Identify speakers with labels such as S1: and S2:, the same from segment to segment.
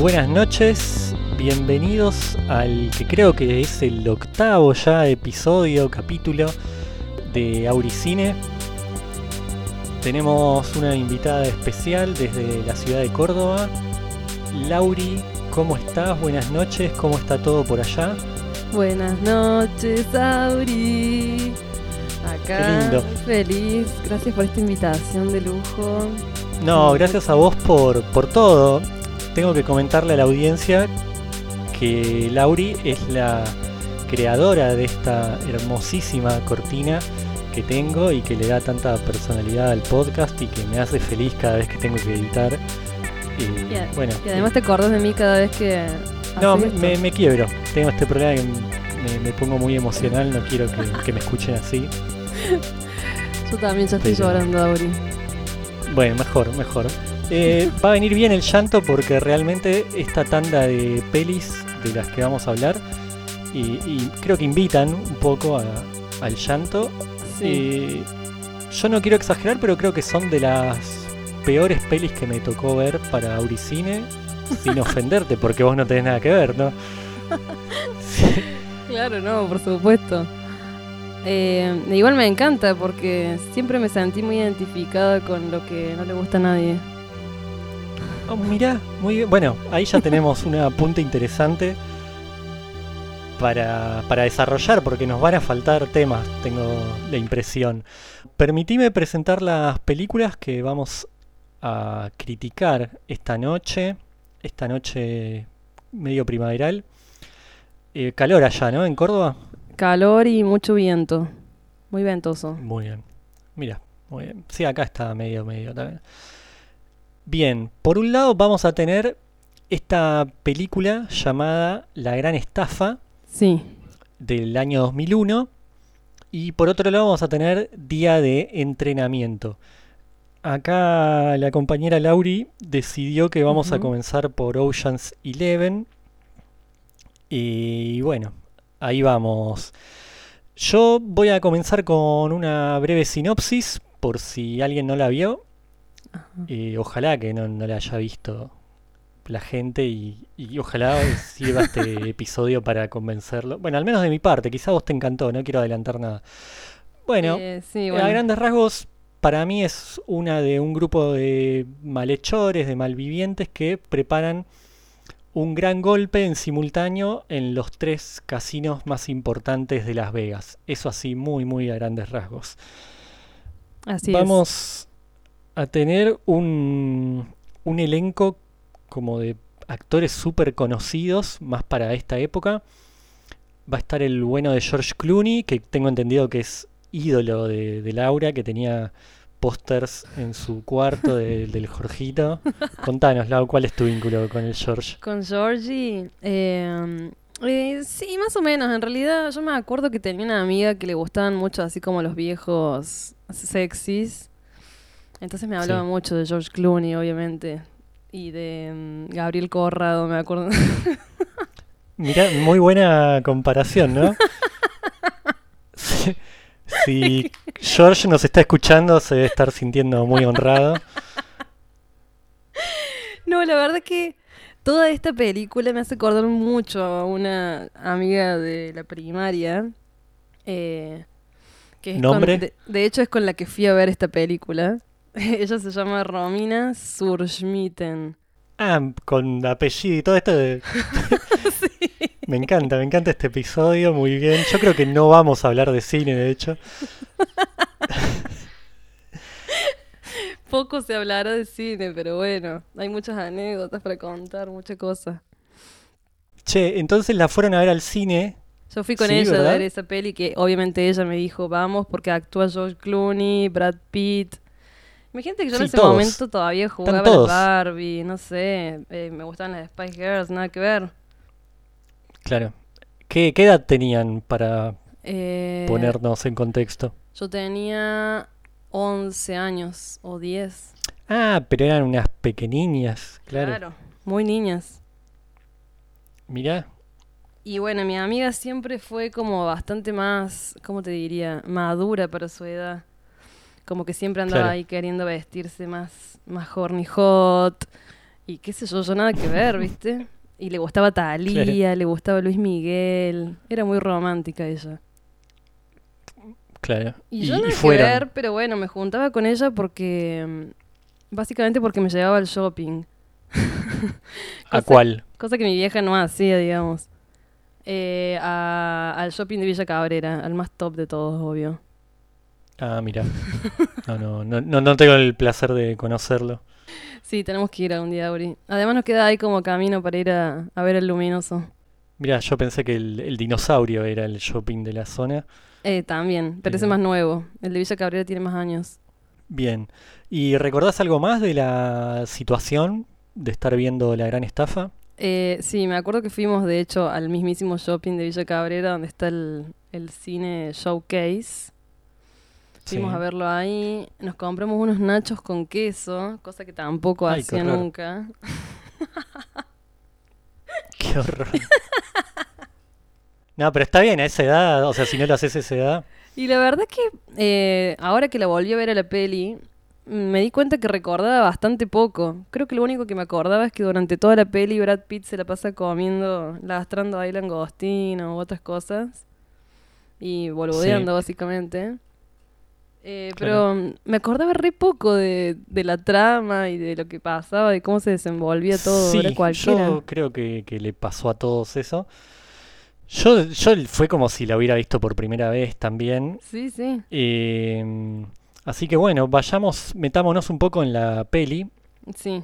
S1: Buenas noches, bienvenidos al que creo que es el octavo ya episodio, capítulo de Auricine. Tenemos una invitada especial desde la ciudad de Córdoba. Lauri, ¿cómo estás? Buenas noches, ¿cómo está todo por allá?
S2: Buenas noches, Auri. Acá,
S1: Qué lindo.
S2: feliz. Gracias por esta invitación de lujo.
S1: No, gracias a vos por, por todo. Tengo que comentarle a la audiencia que Lauri es la creadora de esta hermosísima cortina que tengo y que le da tanta personalidad al podcast y que me hace feliz cada vez que tengo que editar. Y, bueno,
S2: Y además te acordás de mí cada vez que.
S1: no, me, me- me quiebro. Tengo este problema que me, me pongo muy emocional, no quiero que, que me escuchen así.
S2: Yo también ya estoy
S1: Pero-
S2: llorando, Auri.
S1: Bueno, mejor, mejor. Eh, va a venir bien el llanto porque realmente esta tanda de pelis de las que vamos a hablar y, y creo que invitan un poco a- al llanto.
S2: Sí.
S1: Eh, yo no quiero exagerar, pero creo que son de las peores pelis que me tocó ver para Auricine, sin ofenderte, porque vos no tenés nada que ver, ¿no? Sí.
S2: Claro, no, por supuesto. Eh, igual me encanta porque siempre me sentí muy identificada con lo que no le gusta a nadie.
S1: Oh, mirá, muy bien. Bueno, ahí ya tenemos una punta interesante para, para desarrollar, porque nos van a faltar temas, tengo la impresión. Permitime presentar las películas que vamos a criticar esta noche, esta noche medio primaveral. Eh, calor allá, ¿no? En Córdoba.
S2: Calor y mucho viento. Muy ventoso.
S1: Muy bien. Mira, muy bien. Sí, acá está medio, medio también. Bien, por un lado vamos a tener esta película llamada La Gran Estafa
S2: Sí.
S1: del año 2001 y por otro lado vamos a tener Día de Entrenamiento. Acá la compañera Lauri decidió que vamos a comenzar por Ocean's Eleven y bueno, ahí vamos. Yo voy a comenzar con una breve sinopsis por si alguien no la vio. Eh, ojalá que no, no la haya visto la gente y, y ojalá sirva este episodio para convencerlo. Bueno, al menos de mi parte, quizá vos te encantó, no quiero adelantar nada. Bueno,
S2: Eh, sí,
S1: a
S2: bueno.
S1: grandes rasgos, para mí es una de un grupo de malhechores, de malvivientes que preparan un gran golpe en simultáneo en los tres casinos más importantes de Las Vegas. Eso así, muy, muy a grandes rasgos.
S2: Así es.
S1: Vamos a tener un, un elenco como de actores súper conocidos, más para esta época. Va a estar el bueno de George Clooney, que tengo entendido que es ídolo de, de Laura, que tenía pósters en su cuarto de- del Jorgito. Contanos, Lau, ¿cuál es tu vínculo con el George?
S2: Con Georgie, eh, eh, sí, más o menos. En realidad, yo me acuerdo que tenía una amiga que le gustaban mucho, así como los viejos sexys. Entonces me hablaba
S1: Sí.
S2: mucho de George Clooney, obviamente. Y de mm, Gabriel Corrado, me acuerdo.
S1: Mirá, muy buena comparación, ¿no? Si, si George nos está escuchando, se debe estar sintiendo muy honrado.
S2: no, la verdad que toda esta película me hace acordar mucho a una amiga de la primaria. eh, que es con-
S1: ¿Nombre?
S2: de, de hecho, es con la que fui a ver esta película. Ella se llama Romina Surschmitten.
S1: Ah, con apellido y todo esto. de- Me encanta, me encanta este episodio, muy bien. Yo creo que no vamos a hablar de cine, de hecho.
S2: Poco se hablará de cine, pero bueno, hay muchas anécdotas para contar, muchas cosas.
S1: Che, entonces la fueron a ver al cine.
S2: Yo fui con
S1: Sí,
S2: ella
S1: ¿verdad?
S2: a ver esa peli que obviamente ella me dijo, vamos, porque actúa George Clooney, Brad Pitt. Imagínate que yo
S1: Sí,
S2: en ese
S1: todos.
S2: momento todavía jugaba a Barbie, no sé, eh, me gustaban las Spice Girls, nada que ver.
S1: Claro. ¿Qué, qué edad tenían para
S2: Eh,
S1: ponernos en contexto?
S2: Yo tenía 11 años o 10.
S1: Ah, pero eran unas pequeñiñas, claro.
S2: claro muy niñas.
S1: Mirá,
S2: Y bueno, mi amiga siempre fue como bastante más, ¿cómo te diría? Madura para su edad. Como que siempre andaba
S1: Claro.
S2: ahí queriendo vestirse más, más horny hot. Y qué sé yo, yo nada que ver, ¿viste? Y le gustaba Thalía, le gustaba Luis Miguel. Era muy romántica ella.
S1: Claro.
S2: Y, yo nada que ver, pero bueno, me juntaba con ella porque. mm, Básicamente porque me llevaba al shopping.
S1: ¿A cuál?
S2: Cosa que mi vieja no hacía, digamos. Eh, a- al shopping de Villa Cabrera, al más top de todos, obvio.
S1: Ah, mira. No, no, no, no, tengo el placer de conocerlo.
S2: Sí, tenemos que ir algún día, Auri. Además nos queda ahí como camino para ir a, a ver el luminoso.
S1: Mira, yo pensé que el, el dinosaurio era el shopping de la zona.
S2: Eh, también, pero ese
S1: Eh.
S2: es más nuevo. El de Villa Cabrera tiene más años.
S1: Bien. ¿Y recordás algo más de la situación de estar viendo la gran estafa?
S2: Eh, sí, me acuerdo que fuimos de hecho al mismísimo shopping de Villa Cabrera donde está el, el cine Showcase. Fuimos
S1: Sí.
S2: a verlo ahí, nos compramos unos nachos con queso, cosa que tampoco
S1: Ay,
S2: hacía nunca.
S1: Qué horror. No, pero está bien a esa edad, o sea, si no lo haces a esa edad.
S2: Y la verdad que eh, ahora que la volví a ver a la peli, me di cuenta que recordaba bastante poco. Creo que lo único que me acordaba es que durante toda la peli Brad Pitt se la pasa comiendo, lastrando ahí langostino u otras cosas. Y boludeando, básicamente. Eh, pero mm, me acordaba re poco de, de la trama y de lo que pasaba, de cómo se desenvolvía todo.
S1: Sí, yo creo que, que le pasó a todos eso. Yo, yo fue como si la hubiera visto por primera vez también.
S2: Sí, sí.
S1: Eh, así que bueno, vayamos, metámonos un poco en la peli.
S2: Sí.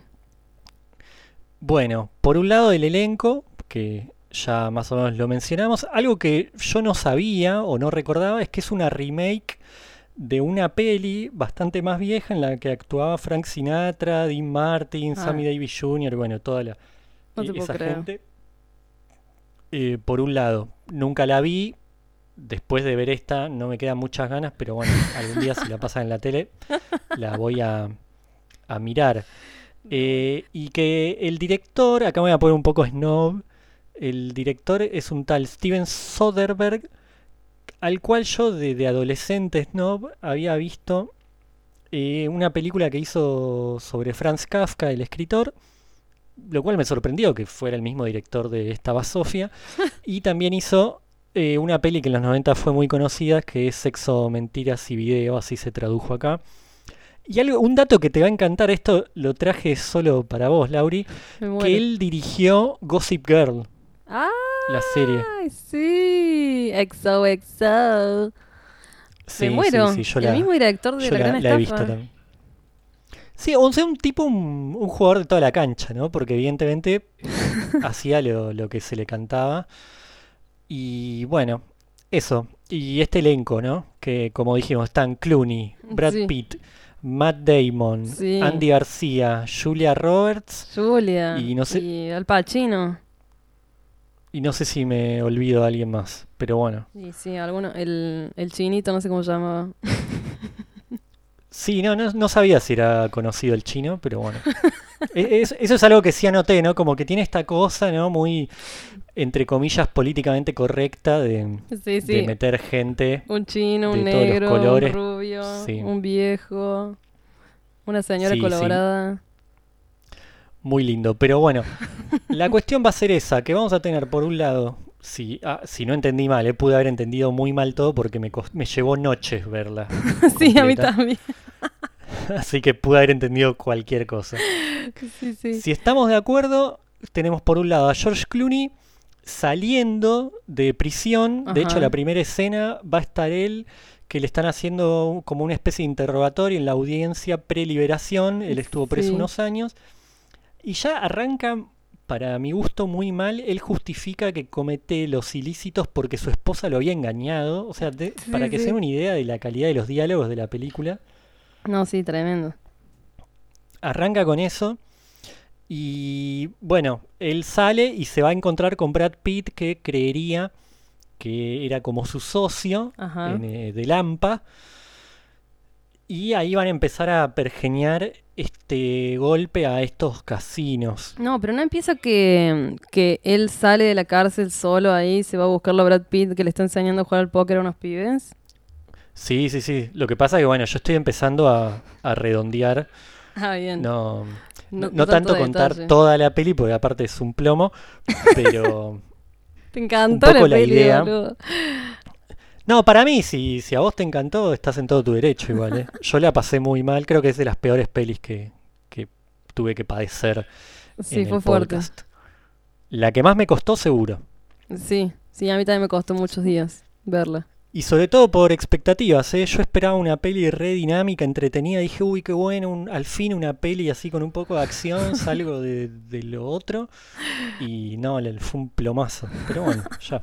S1: Bueno, por un lado el elenco, que ya más o menos lo mencionamos. Algo que yo no sabía o no recordaba es que es una remake de una peli bastante más vieja en la que actuaba Frank Sinatra, Dean Martin,
S2: Ah.
S1: Sammy Davis Jr., bueno, toda la,
S2: No
S1: e-
S2: puedo
S1: esa
S2: creer.
S1: gente. Eh, por un lado, nunca la vi. Después de ver esta, no me quedan muchas ganas, pero bueno, algún día si la pasan en la tele, la voy a, a mirar. Eh, y que el director, acá me voy a poner un poco snob, el director es un tal Steven Soderbergh, al cual yo de, de adolescente snob había visto eh, una película que hizo sobre Franz Kafka, el escritor, lo cual me sorprendió que fuera el mismo director de esta Basofia, y también hizo eh, una peli que en los 90 fue muy conocida, que es Sexo, Mentiras y Video, así se tradujo acá. Y algo, un dato que te va a encantar, esto lo traje solo para vos, Lauri, que él dirigió Gossip Girl,
S2: ¡Ah!
S1: La serie.
S2: Ay, sí, XOXO.
S1: Sí,
S2: Me muero.
S1: sí, sí, yo
S2: el
S1: la,
S2: mismo director de
S1: yo
S2: La Gran
S1: la he visto también. Sí, o sea, un tipo, un, un jugador de toda la cancha, ¿no? Porque evidentemente hacía lo, lo que se le cantaba. Y bueno, eso. Y este elenco, ¿no? Que como dijimos, están Clooney, Brad
S2: Sí.
S1: Pitt, Matt Damon,
S2: Sí.
S1: Andy García, Julia Roberts.
S2: Julia.
S1: Y no sé-
S2: Y Al Pacino.
S1: Y no sé si me olvido de alguien más, pero bueno.
S2: Y sí, alguno. El, el chinito, no sé cómo se llamaba.
S1: Sí, no, no, no sabía si era conocido el chino, pero bueno. E- es- eso es algo que sí anoté, ¿no? Como que tiene esta cosa, ¿no? Muy, entre comillas, políticamente correcta de,
S2: Sí,
S1: de meter gente.
S2: Un chino, un
S1: los
S2: negro,
S1: colores.
S2: un rubio,
S1: Sí.
S2: un viejo, una señora colorada.
S1: Muy lindo. Pero bueno, la cuestión va a ser esa, que vamos a tener por un lado, si, ah, si no entendí mal, eh, pude haber entendido muy mal todo porque me, me llevó noches verla.
S2: sí, a mí también.
S1: Así que pude haber entendido cualquier cosa.
S2: Sí, sí.
S1: Si estamos de acuerdo, tenemos por un lado a George Clooney saliendo de prisión. De hecho, la primera escena va a estar él, que le están haciendo como una especie de interrogatorio en la audiencia pre-liberación. Él estuvo preso
S2: Sí.
S1: unos años. Y ya arranca, para mi gusto, muy mal. Él justifica que comete los ilícitos porque su esposa lo había engañado. O sea, de-
S2: Sí,
S1: para que
S2: sí.
S1: se den una idea de la calidad de los diálogos de la película.
S2: No, sí, tremendo.
S1: Arranca con eso. Y bueno, él sale y se va a encontrar con Brad Pitt, que creería que era como su socio en, eh, de Lampa. Y ahí van a empezar a pergeñar este golpe a estos casinos.
S2: No, pero no empieza que, que él sale de la cárcel solo ahí, se va a buscarlo a Brad Pitt que le está enseñando a jugar al póker a unos pibes.
S1: Sí, sí, sí. Lo que pasa es que, bueno, yo estoy empezando a, a redondear.
S2: Ah, bien.
S1: No. No,
S2: No-
S1: no
S2: no
S1: tanto
S2: tanto
S1: contar
S2: detalle.
S1: toda la peli, porque aparte es un plomo, pero...
S2: Te encantó
S1: Un poco
S2: la
S1: la
S2: peli,
S1: idea.
S2: boludo.
S1: No, para mí, si, si a vos te encantó, estás en todo tu derecho igual, ¿eh? Yo la pasé muy mal, creo que es de las peores pelis que, que tuve que padecer
S2: Sí,
S1: en
S2: fue
S1: el
S2: fuerte.
S1: podcast. La que más me costó, seguro.
S2: Sí, sí, a mí también me costó muchos días verla.
S1: Y sobre todo por expectativas, ¿eh? Yo esperaba una peli re dinámica, entretenida. Dije, uy, qué bueno, un- al fin una peli así con un poco de acción, salgo de, de lo otro. Y no, le- fue un plomazo. Pero bueno, ya.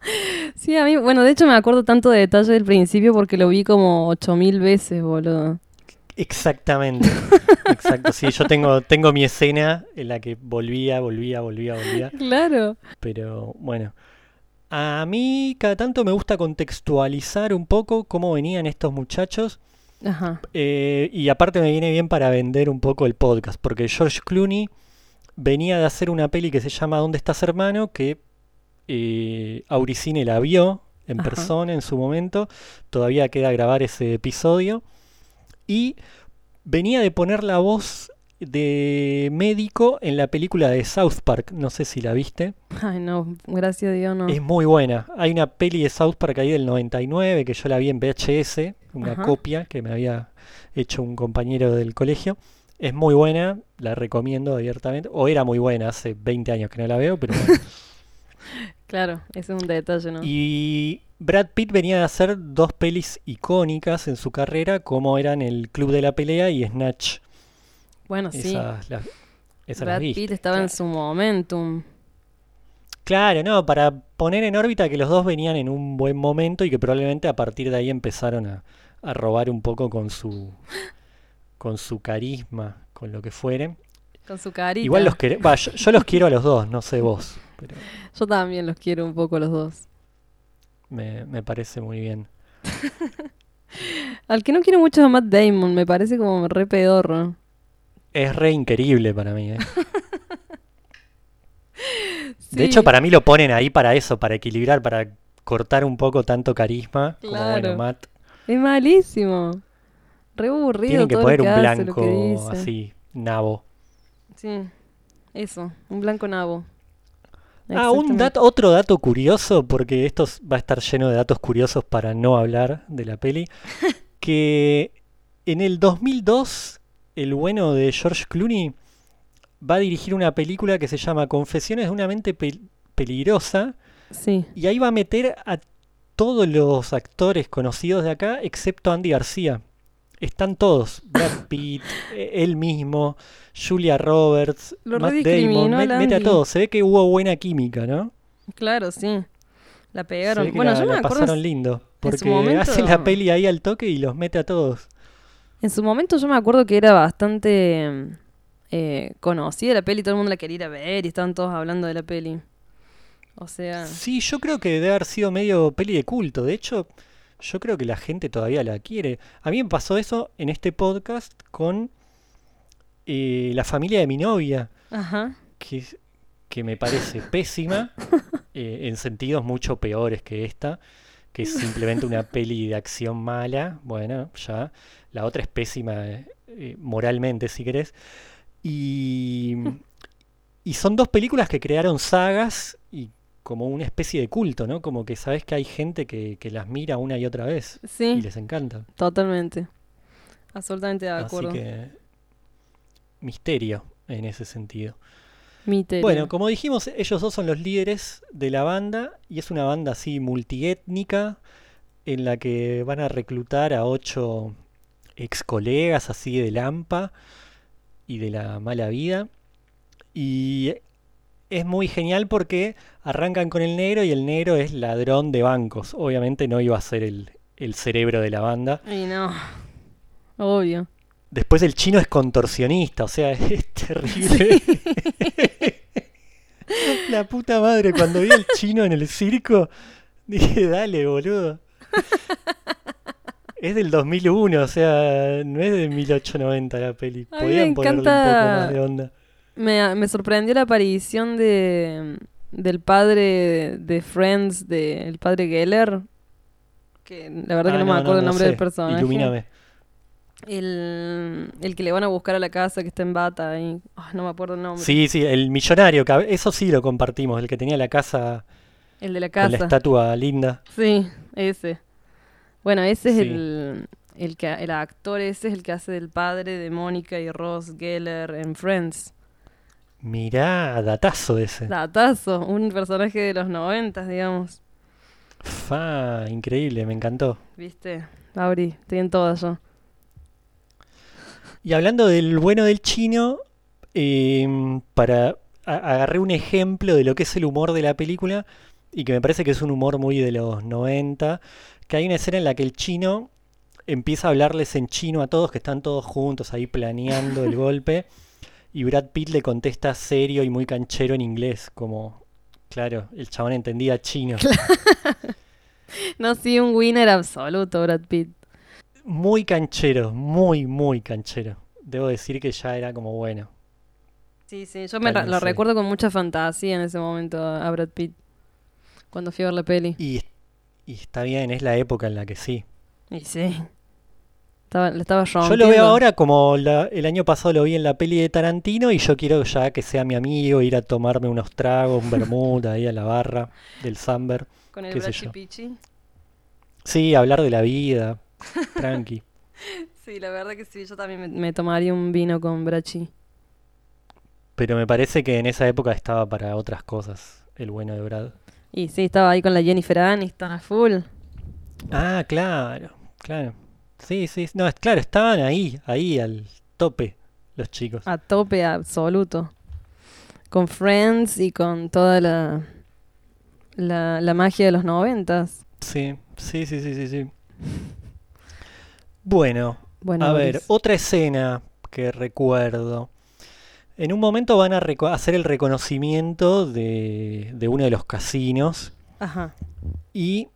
S2: Sí, a mí, bueno, de hecho me acuerdo tanto de detalle del principio porque lo vi como 8000 veces, boludo.
S1: Exactamente. Exacto, sí, yo tengo, tengo mi escena en la que volvía, volvía, volvía, volvía.
S2: Claro.
S1: Pero bueno, a mí cada tanto me gusta contextualizar un poco cómo venían estos muchachos.
S2: Ajá.
S1: eh, y aparte me viene bien para vender un poco el podcast, porque George Clooney venía de hacer una peli que se llama ¿Dónde estás hermano? que eh, Auricine la vio en
S2: Ajá.
S1: persona en su momento, todavía queda grabar ese episodio, y venía de poner la voz de médico en la película de South Park, no sé si la viste.
S2: Ay, no, gracias a Dios, no.
S1: Es muy buena. Hay una peli de South Park ahí del 99 que yo la vi en VHS, una
S2: Ajá.
S1: copia que me había hecho un compañero del colegio. Es muy buena, la recomiendo abiertamente. O era muy buena, hace 20 años que no la veo, pero bueno.
S2: Claro, ese es un detalle, ¿no?
S1: Y Brad Pitt venía de hacer dos pelis icónicas en su carrera, como eran El Club de la Pelea y Snatch.
S2: Bueno, sí.
S1: Esas, las, esas las
S2: Brad
S1: viste,
S2: Pitt estaba en su momentum.
S1: Claro, no, para poner en órbita que los dos venían en un buen momento y que probablemente a partir de ahí empezaron a, a robar un poco con su con su carisma, con lo que fuere.
S2: Con su carita.
S1: Igual los quere- va, yo, yo los quiero a los dos, no sé vos, pero
S2: Yo también los quiero un poco los dos.
S1: me, me parece muy bien.
S2: Al que no quiero mucho es a Matt Damon, me parece como re pedorro.
S1: Es re increíble para mí, ¿eh?
S2: Sí,
S1: De hecho, para mí lo ponen ahí para eso, para equilibrar, para cortar un poco tanto carisma. Como bueno. Matt.
S2: Es malísimo. Re aburrido
S1: Tienen que
S2: todo
S1: poner
S2: que
S1: un blanco así, nabo.
S2: Sí, eso, un blanco nabo.
S1: Ah, un dato, otro dato curioso, porque esto va a estar lleno de datos curiosos para no hablar de la peli, que en el 2002 el bueno de George Clooney va a dirigir una película que se llama Confesiones de una mente pel- peligrosa
S2: Sí,
S1: y ahí va a meter a todos los actores conocidos de acá excepto Andy García. Están todos, Brad Pitt, eh, él mismo, Julia Roberts,
S2: Lo
S1: Matt Damon, mete a todos. Se ve que hubo buena química, ¿no?
S2: claro, sí. La pegaron. Bueno,
S1: la,
S2: yo me
S1: la
S2: acuerdo
S1: pasaron lindo, porque
S2: momento-
S1: hace la peli ahí al toque y los mete a todos.
S2: En su momento yo me acuerdo que era bastante eh, conocida la peli, todo el mundo la quería ir a ver y estaban todos hablando de la peli. O sea,
S1: Sí, yo creo que debe haber sido medio peli de culto. De hecho, yo creo que la gente todavía la quiere. A mí me pasó eso en este podcast con eh, la familia de mi novia,
S2: ajá.
S1: que, que me parece pésima, eh, en sentidos mucho peores que esta, que es simplemente una peli de acción mala. Bueno, ya. La otra es pésima eh, moralmente, si querés. Y, y son dos películas que crearon sagas como una especie de culto, ¿no? Como que sabes que hay gente que, que las mira una y otra vez y
S2: Sí,
S1: les encanta.
S2: totalmente. Absolutamente de
S1: Así
S2: acuerdo.
S1: que misterio en ese sentido.
S2: Misterio.
S1: Bueno, como dijimos, ellos dos son los líderes de la banda y es una banda así multiétnica en la que van a reclutar a ocho ex colegas así de Lampa y de la mala vida. Y es muy genial porque arrancan con el negro y el negro es ladrón de bancos. Obviamente no iba a ser el, el cerebro de la banda.
S2: Y no. Obvio.
S1: Después el chino es contorsionista, o sea, es terrible. La puta madre, cuando vi al chino en el circo, dije, dale, boludo. Es del 2001, o sea, no es de 1890 la peli. Podían ponerle un poco más de onda.
S2: Me, me sorprendió la aparición de del padre de Friends, del padre Geller. Que la verdad que
S1: Ah,
S2: no, me acuerdo el
S1: no
S2: nombre
S1: sé.
S2: del personaje.
S1: Ilumíname.
S2: El, el que le van a buscar a la casa que está en bata y ah, no me acuerdo el nombre.
S1: Sí, sí, el millonario, eso sí lo compartimos, el que tenía la casa
S2: El de la
S1: con la
S2: casa.
S1: estatua linda.
S2: Sí, ese. Bueno, ese es
S1: Sí.
S2: el, el que el actor ese es el que hace del padre de Mónica y Ross Geller en Friends.
S1: Mirá, datazo ese.
S2: Datazo, un personaje de los noventas, digamos.
S1: Fa, increíble, me encantó.
S2: ¿Viste? Auri, estoy en todo yo.
S1: Y hablando del bueno del chino, em, para agarré un ejemplo de lo que es el humor de la película y que me parece que es un humor muy de los 90, que hay una escena en la que el chino empieza a hablarles en chino a todos, que están todos juntos ahí planeando el golpe, y Brad Pitt le contesta serio y muy canchero en inglés, como, claro, el chabón entendía chino.
S2: No, sí, un winner absoluto, Brad Pitt.
S1: Muy canchero, muy, muy canchero. Debo decir que ya era como bueno.
S2: Sí, sí, yo me lo recuerdo con mucha fantasía en ese momento a a Brad Pitt. Cuando fui a ver la peli.
S1: Y, y está bien, es la época en la que sí.
S2: Y sí. Estaba, le estaba
S1: Yo lo veo ahora como la- el año pasado lo vi en la peli de Tarantino y yo quiero ya que sea mi amigo, ir a tomarme unos tragos, un vermut ahí a la barra del Samber.
S2: Con el
S1: qué sé
S2: Brachi
S1: yo.
S2: Pichi.
S1: Sí, hablar de la vida, tranqui.
S2: Sí, la verdad que sí, yo también me, me tomaría un vino con Brachi.
S1: Pero me parece que en esa época estaba para otras cosas, el bueno de Brad.
S2: Y sí, estaba ahí con la Jennifer Aniston a full.
S1: Ah, claro, claro. Sí, sí, no, es claro, estaban ahí, ahí al tope los chicos.
S2: A tope absoluto. Con Friends y con toda la, la, la magia de los noventas.
S1: Sí, sí, sí, sí, sí, sí. Bueno,
S2: Bueno,
S1: a ver, otra escena que recuerdo. En un momento van a hacer el reconocimiento de, de uno de los casinos
S2: Ajá.
S1: y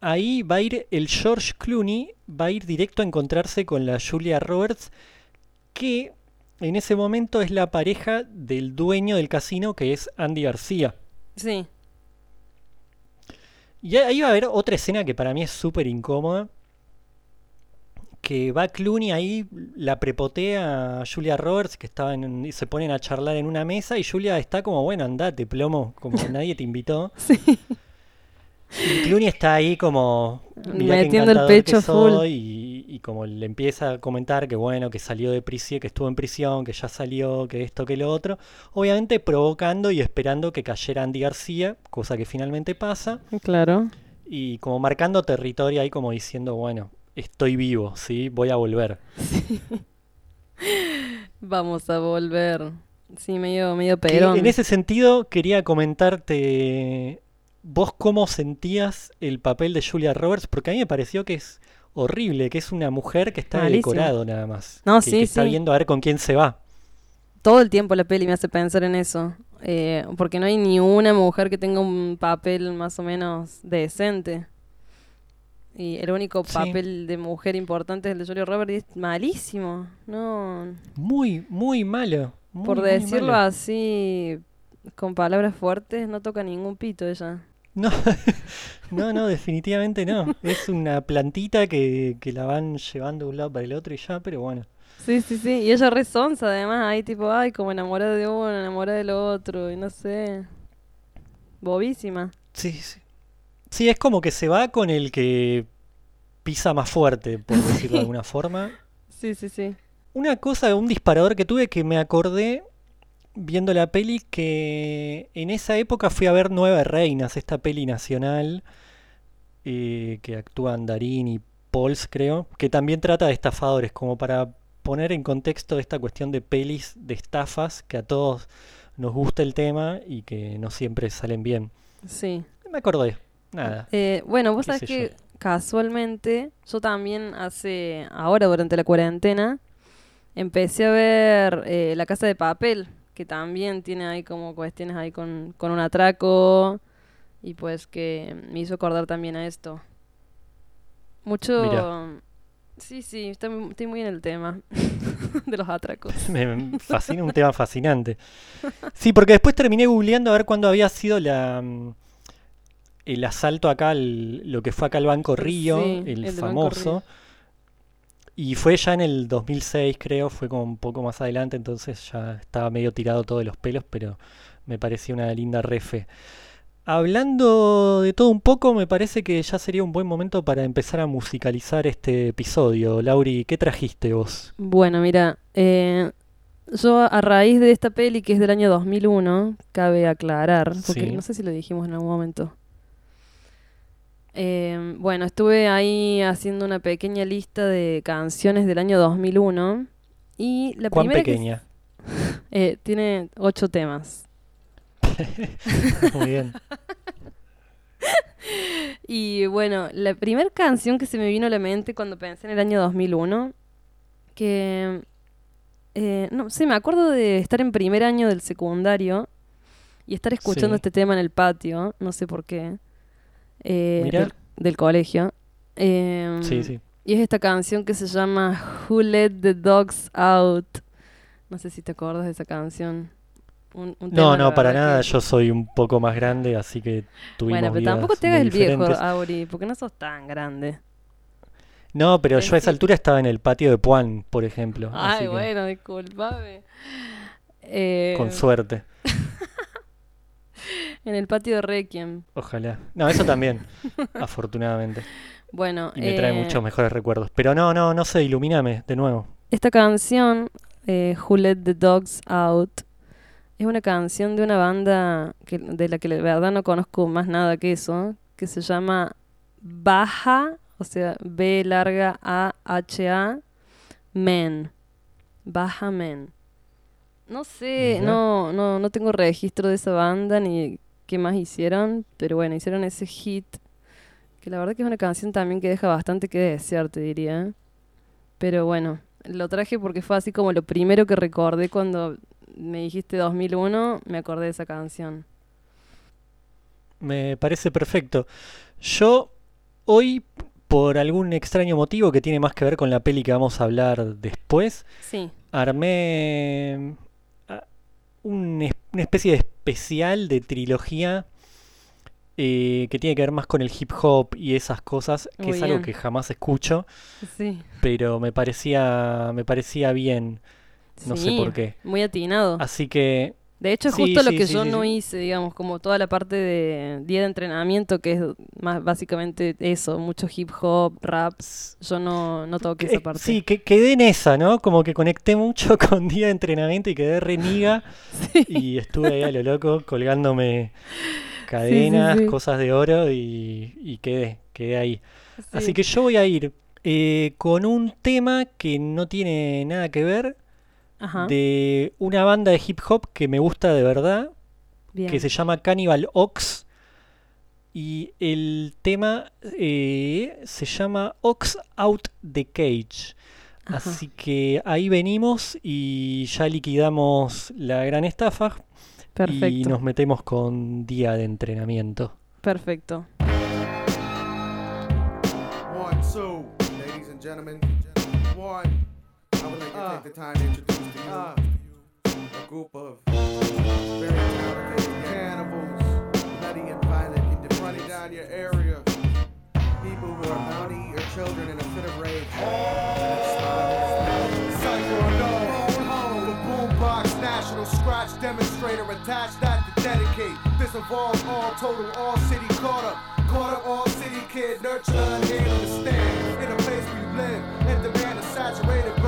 S1: ahí va a ir el George Clooney, va a ir directo a encontrarse con la Julia Roberts, que en ese momento es la pareja del dueño del casino, que es Andy García.
S2: Sí.
S1: Y ahí va a haber otra escena que para mí es súper incómoda. Que va Clooney ahí, la prepotea a Julia Roberts, que estaba en, y se ponen a charlar en una mesa, y Julia está como, bueno, andate, plomo, como nadie te invitó.
S2: Sí.
S1: Y Clooney está ahí como,
S2: Metiendo el pecho full.
S1: y, y como le empieza a comentar que bueno, que salió de prisión, que estuvo en prisión, que ya salió, que esto, que lo otro. Obviamente provocando y esperando que cayera Andy García, cosa que finalmente pasa.
S2: Claro.
S1: Y como marcando territorio ahí como diciendo, bueno, estoy vivo, ¿sí? Voy a volver.
S2: Vamos a volver. Sí, medio, medio
S1: Que
S2: perón.
S1: en ese sentido quería comentarte vos cómo sentías el papel de Julia Roberts, porque a mí me pareció que es horrible, que es una mujer que está decorado nada más.
S2: No,
S1: que,
S2: sí,
S1: que está
S2: sí.
S1: viendo a ver con quién se va.
S2: Todo el tiempo la peli me hace pensar en eso. Eh, porque no hay ni una mujer que tenga un papel más o menos decente. Y el único
S1: Sí.
S2: papel de mujer importante es el de Julia Roberts y es malísimo. No,
S1: Muy, muy malo. muy,
S2: por decirlo
S1: malo.
S2: así, con palabras fuertes, no toca ningún pito ella.
S1: No, no, no, definitivamente no. Es una plantita que, que la van llevando de un lado para el otro y ya, pero bueno.
S2: Sí, sí, sí. Y ella re sonsa, además, ahí tipo, ay, como enamorada de uno, enamorada del otro, y no sé. Bobísima.
S1: Sí, sí. Sí, es como que se va con el que pisa más fuerte, por decirlo de alguna forma.
S2: Sí, sí, sí.
S1: Una cosa, un disparador que tuve que me acordé viendo la peli que en esa época fui a ver Nueve Reinas, esta peli nacional eh, que actúan Darín y Pauls, creo, que también trata de estafadores, como para poner en contexto esta cuestión de pelis de estafas, que a todos nos gusta el tema y que no siempre salen bien.
S2: Sí.
S1: Me acordé, nada.
S2: Eh, bueno, vos sabés que
S1: yo.
S2: casualmente yo también hace, ahora durante la cuarentena, empecé a ver eh, La Casa de Papel, que también tiene ahí como cuestiones ahí con, con un atraco y pues que me hizo acordar también a esto. Mucho... Sí, sí, estoy, mu- estoy muy en el tema de los atracos.
S1: Me fascina, un tema fascinante. Sí, porque después terminé googleando a ver cuándo había sido la mm, el asalto acá, al- lo que fue acá al Banco Río,
S2: Sí,
S1: el
S2: el Banco
S1: famoso. Y fue ya en el 2006, creo, fue como un poco más adelante, entonces ya estaba medio tirado todos los pelos, pero me parecía una linda refe. Hablando de todo un poco, me parece que ya sería un buen momento para empezar a musicalizar este episodio. Lauri, ¿qué trajiste vos?
S2: Bueno, mira, eh, yo a raíz de esta peli que es del año 2001, cabe aclarar, porque
S1: Sí.
S2: no sé si lo dijimos en algún momento. Eh, bueno, estuve ahí haciendo una pequeña lista de canciones del año 2001 y la
S1: ¿Cuán
S2: primera que-
S1: pequeña?
S2: eh, tiene ocho temas.
S1: Muy bien.
S2: Y bueno, la primera canción que se me vino a la mente cuando pensé en el año 2001, que eh, no sé, me acuerdo de estar en primer año del secundario y estar escuchando
S1: Sí.
S2: este tema en el patio, no sé por qué, eh, del, del colegio. Em,
S1: Sí, sí.
S2: Y es esta canción que se llama Who Let the Dogs Out. No sé si te acuerdas de esa canción. Un- un tema,
S1: No, no, para nada.
S2: que-
S1: Yo soy un poco más grande, así que tuvimos
S2: Bueno, pero tampoco te hagas el viejo. Auri, porque no sos tan grande.
S1: No, pero yo a esa altura estaba en el patio de Puan, por ejemplo. así
S2: Ay,
S1: que,
S2: bueno, disculpame. Eh,
S1: Con suerte.
S2: en el patio de Requiem.
S1: Ojalá. No, eso también, afortunadamente.
S2: Bueno,
S1: Y me trae
S2: eh,
S1: muchos mejores recuerdos. Pero no, no, no sé, ilumíname de nuevo.
S2: esta canción, eh, Who Let the Dogs Out, es una canción de una banda que, de la que la verdad no conozco más nada que eso, que se llama Baja, o sea, B larga A H A Men. Baja Men. No sé, no, no, no tengo registro de esa banda ni qué más hicieron, pero bueno, hicieron ese hit, que la verdad que es una canción también que deja bastante que desear, te diría. Pero bueno, lo traje porque fue así como lo primero que recordé cuando me dijiste 2001, me acordé de esa canción.
S1: Me parece perfecto. Yo hoy, por algún extraño motivo que tiene más que ver con la peli que vamos a hablar después,
S2: Sí,
S1: armé un una especie de especial de trilogía eh, que tiene que ver más con el hip hop y esas cosas, que
S2: Muy
S1: es algo que jamás escucho,
S2: sí.
S1: pero me parecía, me parecía bien, no sé por qué.
S2: Muy atinado.
S1: Así que
S2: De hecho, es
S1: Sí,
S2: justo lo que
S1: sí,
S2: yo no hice, digamos, como toda la parte de día de entrenamiento, que es más básicamente eso, mucho hip hop, rap. Yo no, no toqué
S1: Eh,
S2: esa parte.
S1: Sí, que quedé en esa, ¿no? Como que conecté mucho con día de entrenamiento y quedé reniga y estuve ahí a lo loco colgándome cadenas, cosas de oro y, y quedé, quedé ahí. Así
S2: Sí.
S1: que yo voy a ir eh, con un tema que no tiene nada que ver
S2: Ajá,
S1: de una banda de hip hop que me gusta de verdad,
S2: bien.
S1: que se llama Cannibal Ox. Y el tema eh, se llama Ox Out the Cage.
S2: Ajá.
S1: Así que ahí venimos y ya liquidamos la gran estafa y
S2: Perfecto,
S1: nos metemos con día de entrenamiento.
S2: perfecto.
S3: One, two, ladies and gentlemen. One, I would take uh. the time to introduce to you uh. a group of very talented cannibals, bloody and violent, and running down your area. People who are bounty or children in a fit of rage. Psycho no, phone home, the boombox national scratch demonstrator attached that to dedicate. This involves all total, all city caught up. Caught up, all city kid, nurture, unable to stand. In a place we live, in demand a saturated,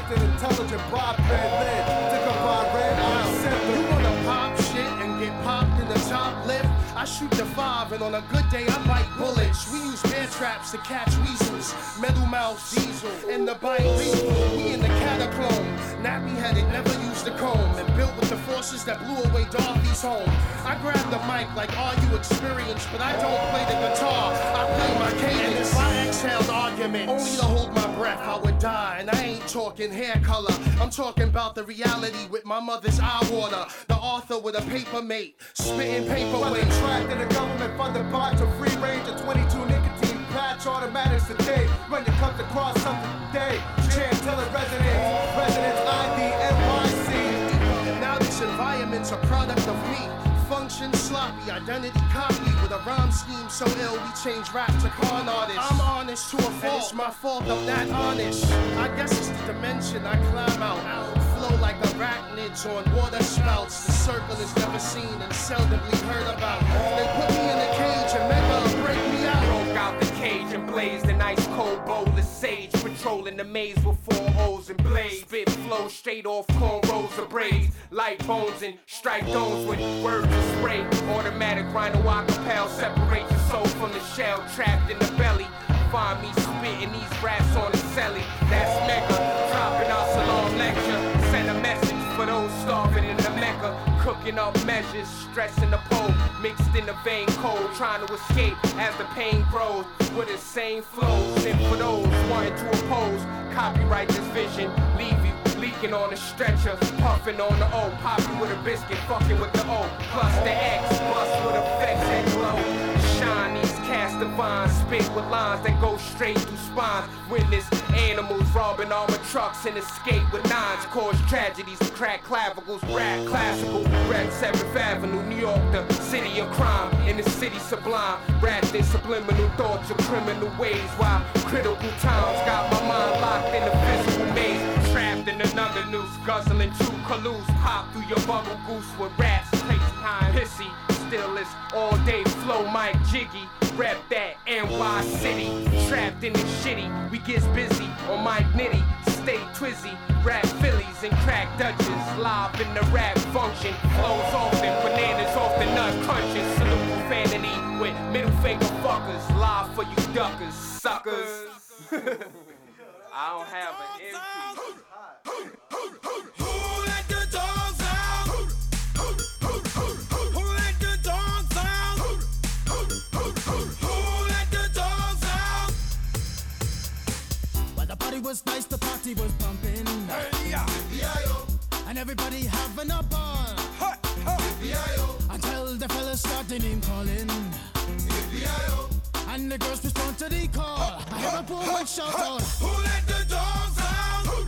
S3: frequency intelligent red lid. To combine red, accept
S4: You wanna pop shit and get popped in the top lip? I shoot the five, and on a good day I bite bullets. We use bear traps to catch weasels, metal mouth diesel, and the bite lethal. We in the catacomb, nappy headed, never used a comb, and built with the forces that blew away Dorothy's home. I grab the mic like, are you experienced? But I don't play the guitar, I play my cadence. And if I exhaled argument, only to hold my breath, I would die. And I ain't talking hair color, I'm talking about the reality with my mother's eye water. The author with a paper mate, spitting paperweight.
S3: tracked in a government funded box or free range of 22 nicotine patch automatics a day. When you come across something today, Chantilly residents, residents ID NYC.
S4: Now this environment's a product of me. Fashion sloppy, identity copy with a rhyme scheme so ill we change rap to con artists. I'm honest to a fault, and it's my fault I'm not honest. I guess it's the dimension I climb out. Flow like arachnids on water spouts. The circle is never seen and seldomly heard about. They put me in a cage
S5: an ice cold bowl of sage. Patrolling the maze with four holes and blades. Spit flow straight off cornrows of braids. Light bones and strike domes with words of spray. Automatic rhino acapel separate your soul from the shell trapped in the belly. Find me spitting these raps on the celly. That's mega. Dropping our salon lecture. Send a message for those starving in the Mecca. Cooking up measures, stressing the pole. Mixed in the vein cold, trying to escape as the pain grows. With the same flows. And for those wanting to oppose, copyright this vision. Leave you leaking on a stretcher. Puffing on the O. Popping with a biscuit, fucking with the O. Plus the X, bust with effects divine, spit with lines that go straight through spines. Witness animals robbing armored trucks and escape with nines. Cause tragedies, crack clavicles, rap classical. Rap 7th Avenue, New York, the city of crime. In the city sublime, wrapped in subliminal thoughts of criminal ways. While critical times got my mind locked in the physical maze. Trapped in another noose, guzzling two caloos. Pop through your bubble goose with rats, crazy high, pissy. Still it's all day flow, Mike Jiggy. Rap that NY City. Trapped in the shitty, we gets busy on Mike Nitty. Stay twizzy, rap Phillies and crack Dutches. Live in the rap function. Flows often, bananas off the nut crunches. Salute profanity with middle finger fuckers. Live for you duckers, suckers. I don't have an MP.
S6: The
S7: girls respond to the call. I hear a woman shout out.
S6: Who let the dogs out? Who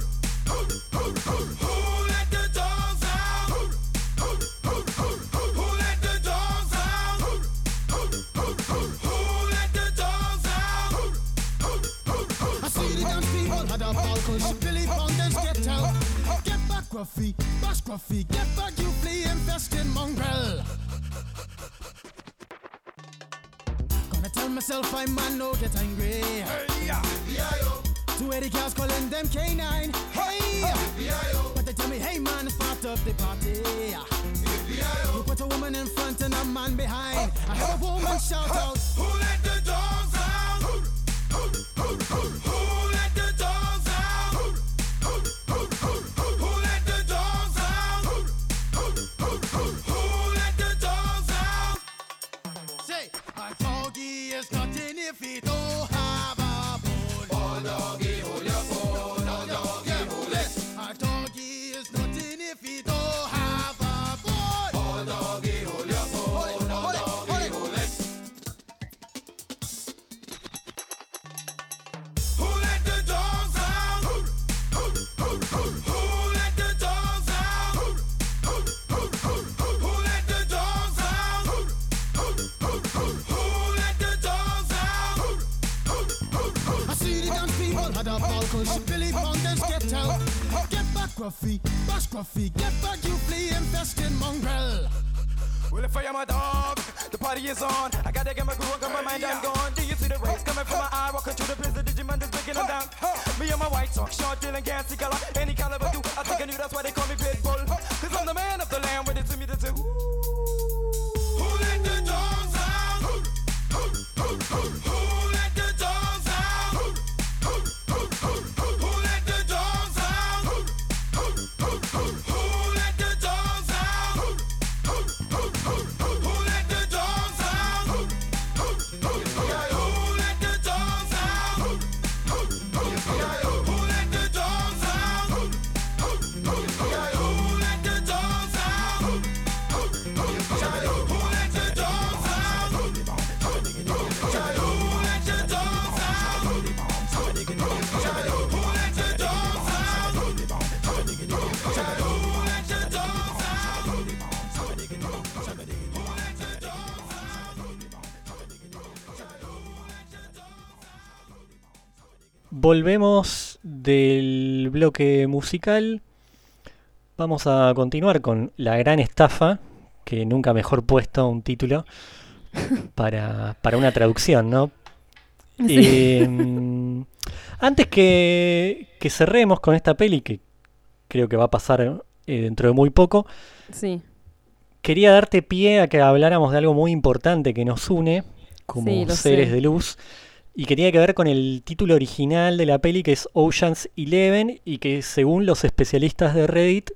S6: let the dogs out? Who let the dogs out? Who let the dogs out?
S7: I see the dance people had a ball cause Billy Fountains get out. Get back, Gruffy, bash Gruffy, get back, you flea infested mongrel. Myself I'm man, no get angry. Two eighty girls calling them K9. Hey, but they tell me, hey man, it's part of the party. You put a woman in front and a man behind. I have a woman shout out.
S6: Who let the dogs out? Who let the
S7: Gruffy, bash Gruffy, get back, you flea infested mongrel.
S8: Well, if I am a dog, the party is on. I gotta get my groove on, got my mind, I'm gone. Do you see the rays coming from my eye? Walking through the prison, Digimon is breaking them down. Me and my white talk, short, dealing, gassy color. Any caliber do, I think I knew that's why they call
S1: volvemos del bloque musical. Vamos a continuar con La Gran Estafa, que nunca mejor puesto un título para, para una traducción, ¿no? Eh, antes que, que cerremos con esta peli, que creo que va a pasar eh, dentro de muy poco,
S2: Sí,
S1: quería darte pie a que habláramos de algo muy importante que nos une como
S2: Sí,
S1: seres
S2: sé.
S1: de luz y que tiene que ver con el título original de la peli que es Ocean's Eleven y que según los especialistas de Reddit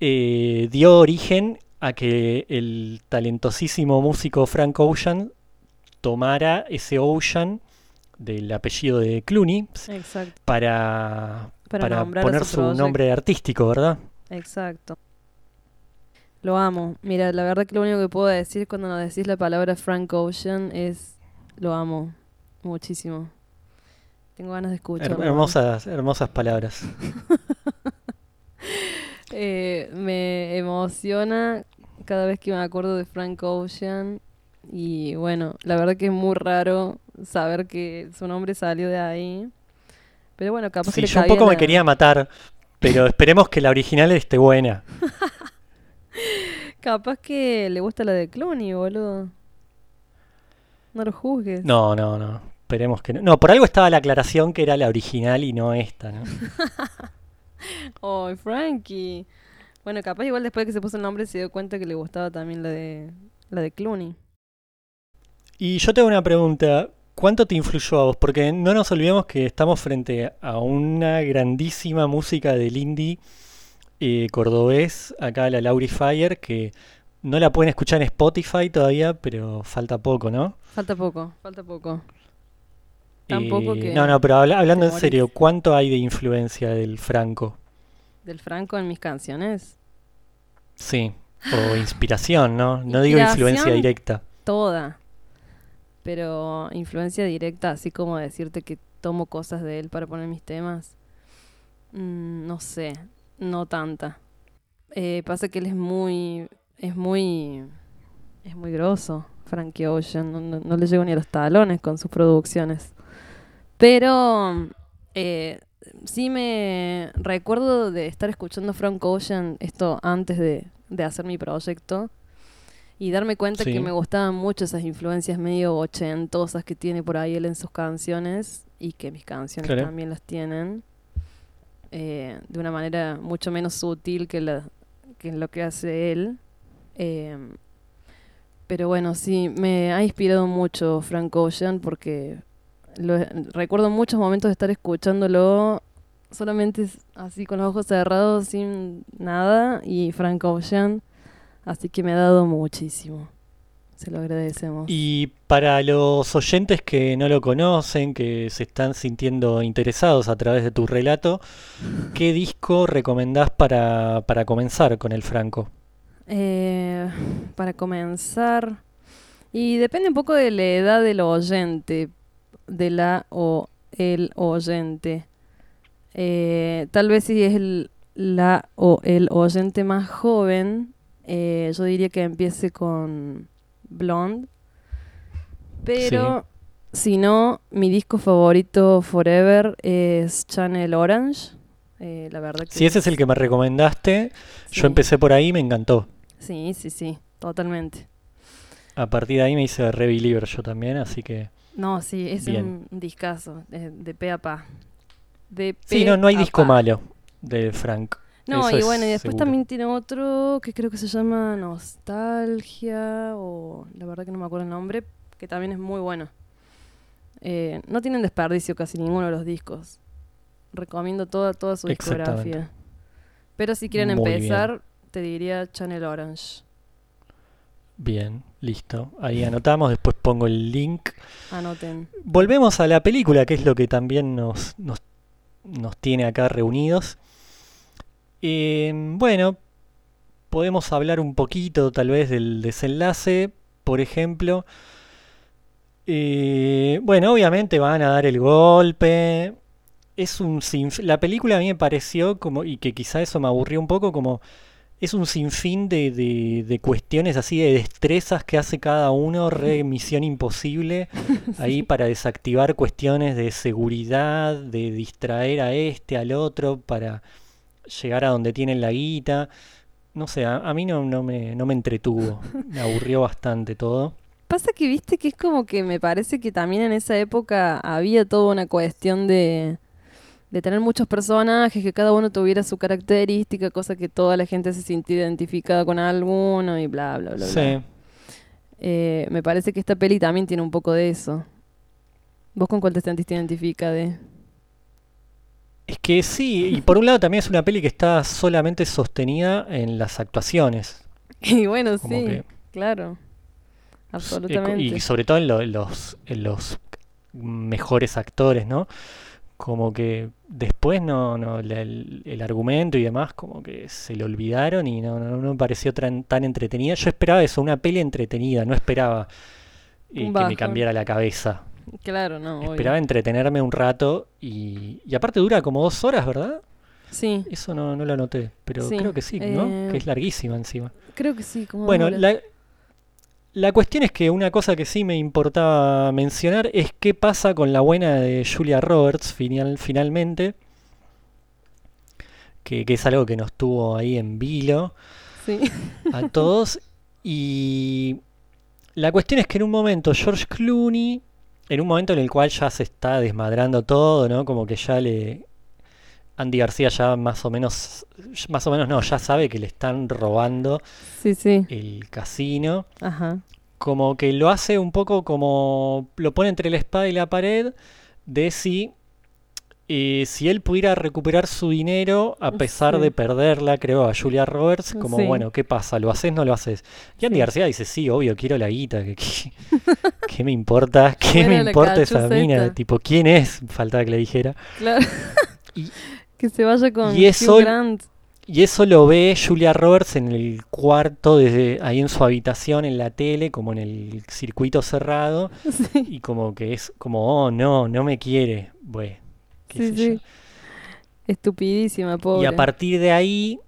S1: eh, dio origen a que el talentosísimo músico Frank Ocean tomara ese Ocean del apellido de Clooney
S2: exacto.
S1: para,
S2: Para
S1: para poner
S2: su
S1: su nombre artístico, ¿verdad?
S2: Exacto. Lo amo. Mira, la verdad que lo único que puedo decir cuando nos decís la palabra Frank Ocean es lo amo muchísimo. Tengo ganas de
S1: Her-
S2: escucharlo.
S1: hermosas, hermosas palabras.
S2: Eh, me emociona cada vez que me acuerdo de Frank Ocean. Y bueno, la verdad que es muy raro saber que su nombre salió de ahí. Pero bueno, capaz que
S1: Sí,
S2: le
S1: yo un poco me quería matar, pero esperemos que la original esté buena.
S2: Capaz que le gusta la de Clooney, boludo. No lo juzgues.
S1: No, no, no. Esperemos que no. No, por algo estaba la aclaración que era la original y no esta, ¿no?
S2: Oh, Frankie. Bueno, capaz igual después de que se puso el nombre se dio cuenta que le gustaba también la de la de Clooney.
S1: Y yo tengo una pregunta. ¿Cuánto te influyó a vos? Porque no nos olvidemos que estamos frente a una grandísima música del indie eh, cordobés, acá la Laurifier, que no la pueden escuchar en Spotify todavía, pero falta poco, ¿no?
S2: Falta poco, falta poco. Tampoco que
S1: No, no, pero habla- hablando en serio. ¿cuánto hay de influencia del Franco?
S2: del Franco en mis canciones.
S1: Sí, o inspiración, ¿no? No digo influencia directa.
S2: Toda. Pero influencia directa, así como decirte que tomo cosas de él para poner mis temas. mm, no sé, no tanta. Eh, pasa que él es muy, es muy, es muy grosso, Frankie Ocean. No, no- no le llego ni a los talones con sus producciones. Pero eh, sí me recuerdo de estar escuchando Frank Ocean, esto antes de, de hacer mi proyecto, y darme cuenta
S1: Sí.
S2: que me gustaban mucho esas influencias medio ochentosas que tiene por ahí él en sus canciones, y que mis canciones
S1: Claro.
S2: también las tienen, eh, de una manera mucho menos sutil que, la, que lo que hace él. Eh, pero bueno, sí, me ha inspirado mucho Frank Ocean porque lo, recuerdo muchos momentos de estar escuchándolo solamente así con los ojos cerrados, sin nada, y Frank Ocean, así que me ha dado muchísimo. Se lo agradecemos.
S1: Y para los oyentes que no lo conocen, que se están sintiendo interesados a través de tu relato, ¿qué disco recomendás para, para comenzar con el Franco?
S2: Eh, para comenzar, y depende un poco de la edad del oyente, de la o el oyente. Eh, tal vez si es el, la o el oyente más joven, eh, yo diría que empiece con Blonde. Pero si no, mi disco favorito forever es Channel Orange. Eh, la verdad que
S1: Si ese es el que me recomendaste,
S2: sí.
S1: yo empecé por ahí y me encantó.
S2: Sí, sí, sí, totalmente.
S1: A partir de ahí me hice re believer yo también, así que...
S2: No, sí, es
S1: Bien.
S2: un discazo, eh, de pe a pa. De
S1: Sí, no, no hay disco
S2: pa.
S1: malo de Frank.
S2: No,
S1: eso
S2: y bueno, y después
S1: seguro.
S2: también tiene otro que creo que se llama Nostalgia, o la verdad que no me acuerdo el nombre, que también es muy bueno. Eh, no tienen desperdicio casi ninguno de los discos. Recomiendo toda, toda su discografía. Pero si quieren
S1: Muy bien.
S2: empezar, te diría Channel Orange.
S1: Bien, listo. Ahí anotamos, después pongo el link.
S2: Anoten.
S1: Volvemos a la película, que es lo que también nos, nos, nos tiene acá reunidos. Eh, bueno, podemos hablar un poquito tal vez del desenlace, por ejemplo. Eh, bueno, obviamente van a dar el golpe. Es un sinf- La película a mí me pareció como, y que quizá eso me aburrió un poco, como es un sinfín de, de, de cuestiones así de destrezas que hace cada uno, re misión imposible, ahí para desactivar cuestiones de seguridad, de distraer a este, al otro, para llegar a donde tienen la guita. No sé, a, a mí no, no, me, no me entretuvo, me aburrió bastante todo.
S2: Pasa que viste que es como que me parece que también en esa época había toda una cuestión de, de tener muchos personajes, que cada uno tuviera su característica, cosa que toda la gente se sintiera identificada con alguno y bla, bla, bla. bla.
S1: Sí.
S2: Eh, me parece que esta peli también tiene un poco de eso. ¿Vos con cuál te sentiste identificada de?
S1: Es que sí, y por un lado también es una peli que está solamente sostenida en las actuaciones.
S2: Y bueno,
S1: Como
S2: sí,
S1: que-
S2: claro. Absolutamente.
S1: Y sobre todo en, lo- en los, en los mejores actores, ¿no? Como que después no, no la- el, el argumento y demás, como que se lo olvidaron y no, no, no me pareció tan, tan entretenida. Yo esperaba eso, una peli entretenida, no esperaba eh, que me cambiara la cabeza.
S2: Claro, no, obvio.
S1: Esperaba entretenerme un rato y, y aparte dura como dos horas, ¿verdad?
S2: Sí,
S1: Eso no, no lo noté, pero
S2: Sí,
S1: creo que sí, ¿no?
S2: eh,
S1: Que es larguísima encima.
S2: creo que sí. Como
S1: Bueno, la, la cuestión es que una cosa que sí me importaba mencionar es qué pasa con la buena de Julia Roberts final, finalmente, que, que es algo que nos tuvo ahí en vilo
S2: Sí.
S1: a todos. Y la cuestión es que en un momento George Clooney, en un momento en el cual ya se está desmadrando todo, ¿no? Como que ya le... Andy García ya más o menos, más o menos no, ya sabe que le están robando
S2: Sí, sí.
S1: el casino.
S2: Ajá.
S1: Como que lo hace un poco como lo pone entre la espada y la pared de si, eh, si él pudiera recuperar su dinero a pesar
S2: Sí.
S1: de perderla, creo, a Julia Roberts, como bueno, ¿qué pasa? ¿Lo haces no lo haces? Y Andy. García dice, sí, obvio, quiero la guita, que, que- ¿qué me importa? ¿Qué me
S2: Bueno,
S1: importa esa mina? Tipo, ¿quién es? Faltaba que le dijera.
S2: Claro.
S1: Y-
S2: que se vaya con
S1: y eso-
S2: Hugh Grant.
S1: Y eso lo ve Julia Roberts en el cuarto, desde ahí en su habitación, en la tele, como en el circuito cerrado.
S2: Sí,
S1: Y como que es como, oh, no, no me quiere. Bueno, qué
S2: sí,
S1: sé
S2: sí.
S1: yo.
S2: Estupidísima, pobre.
S1: Y a partir de ahí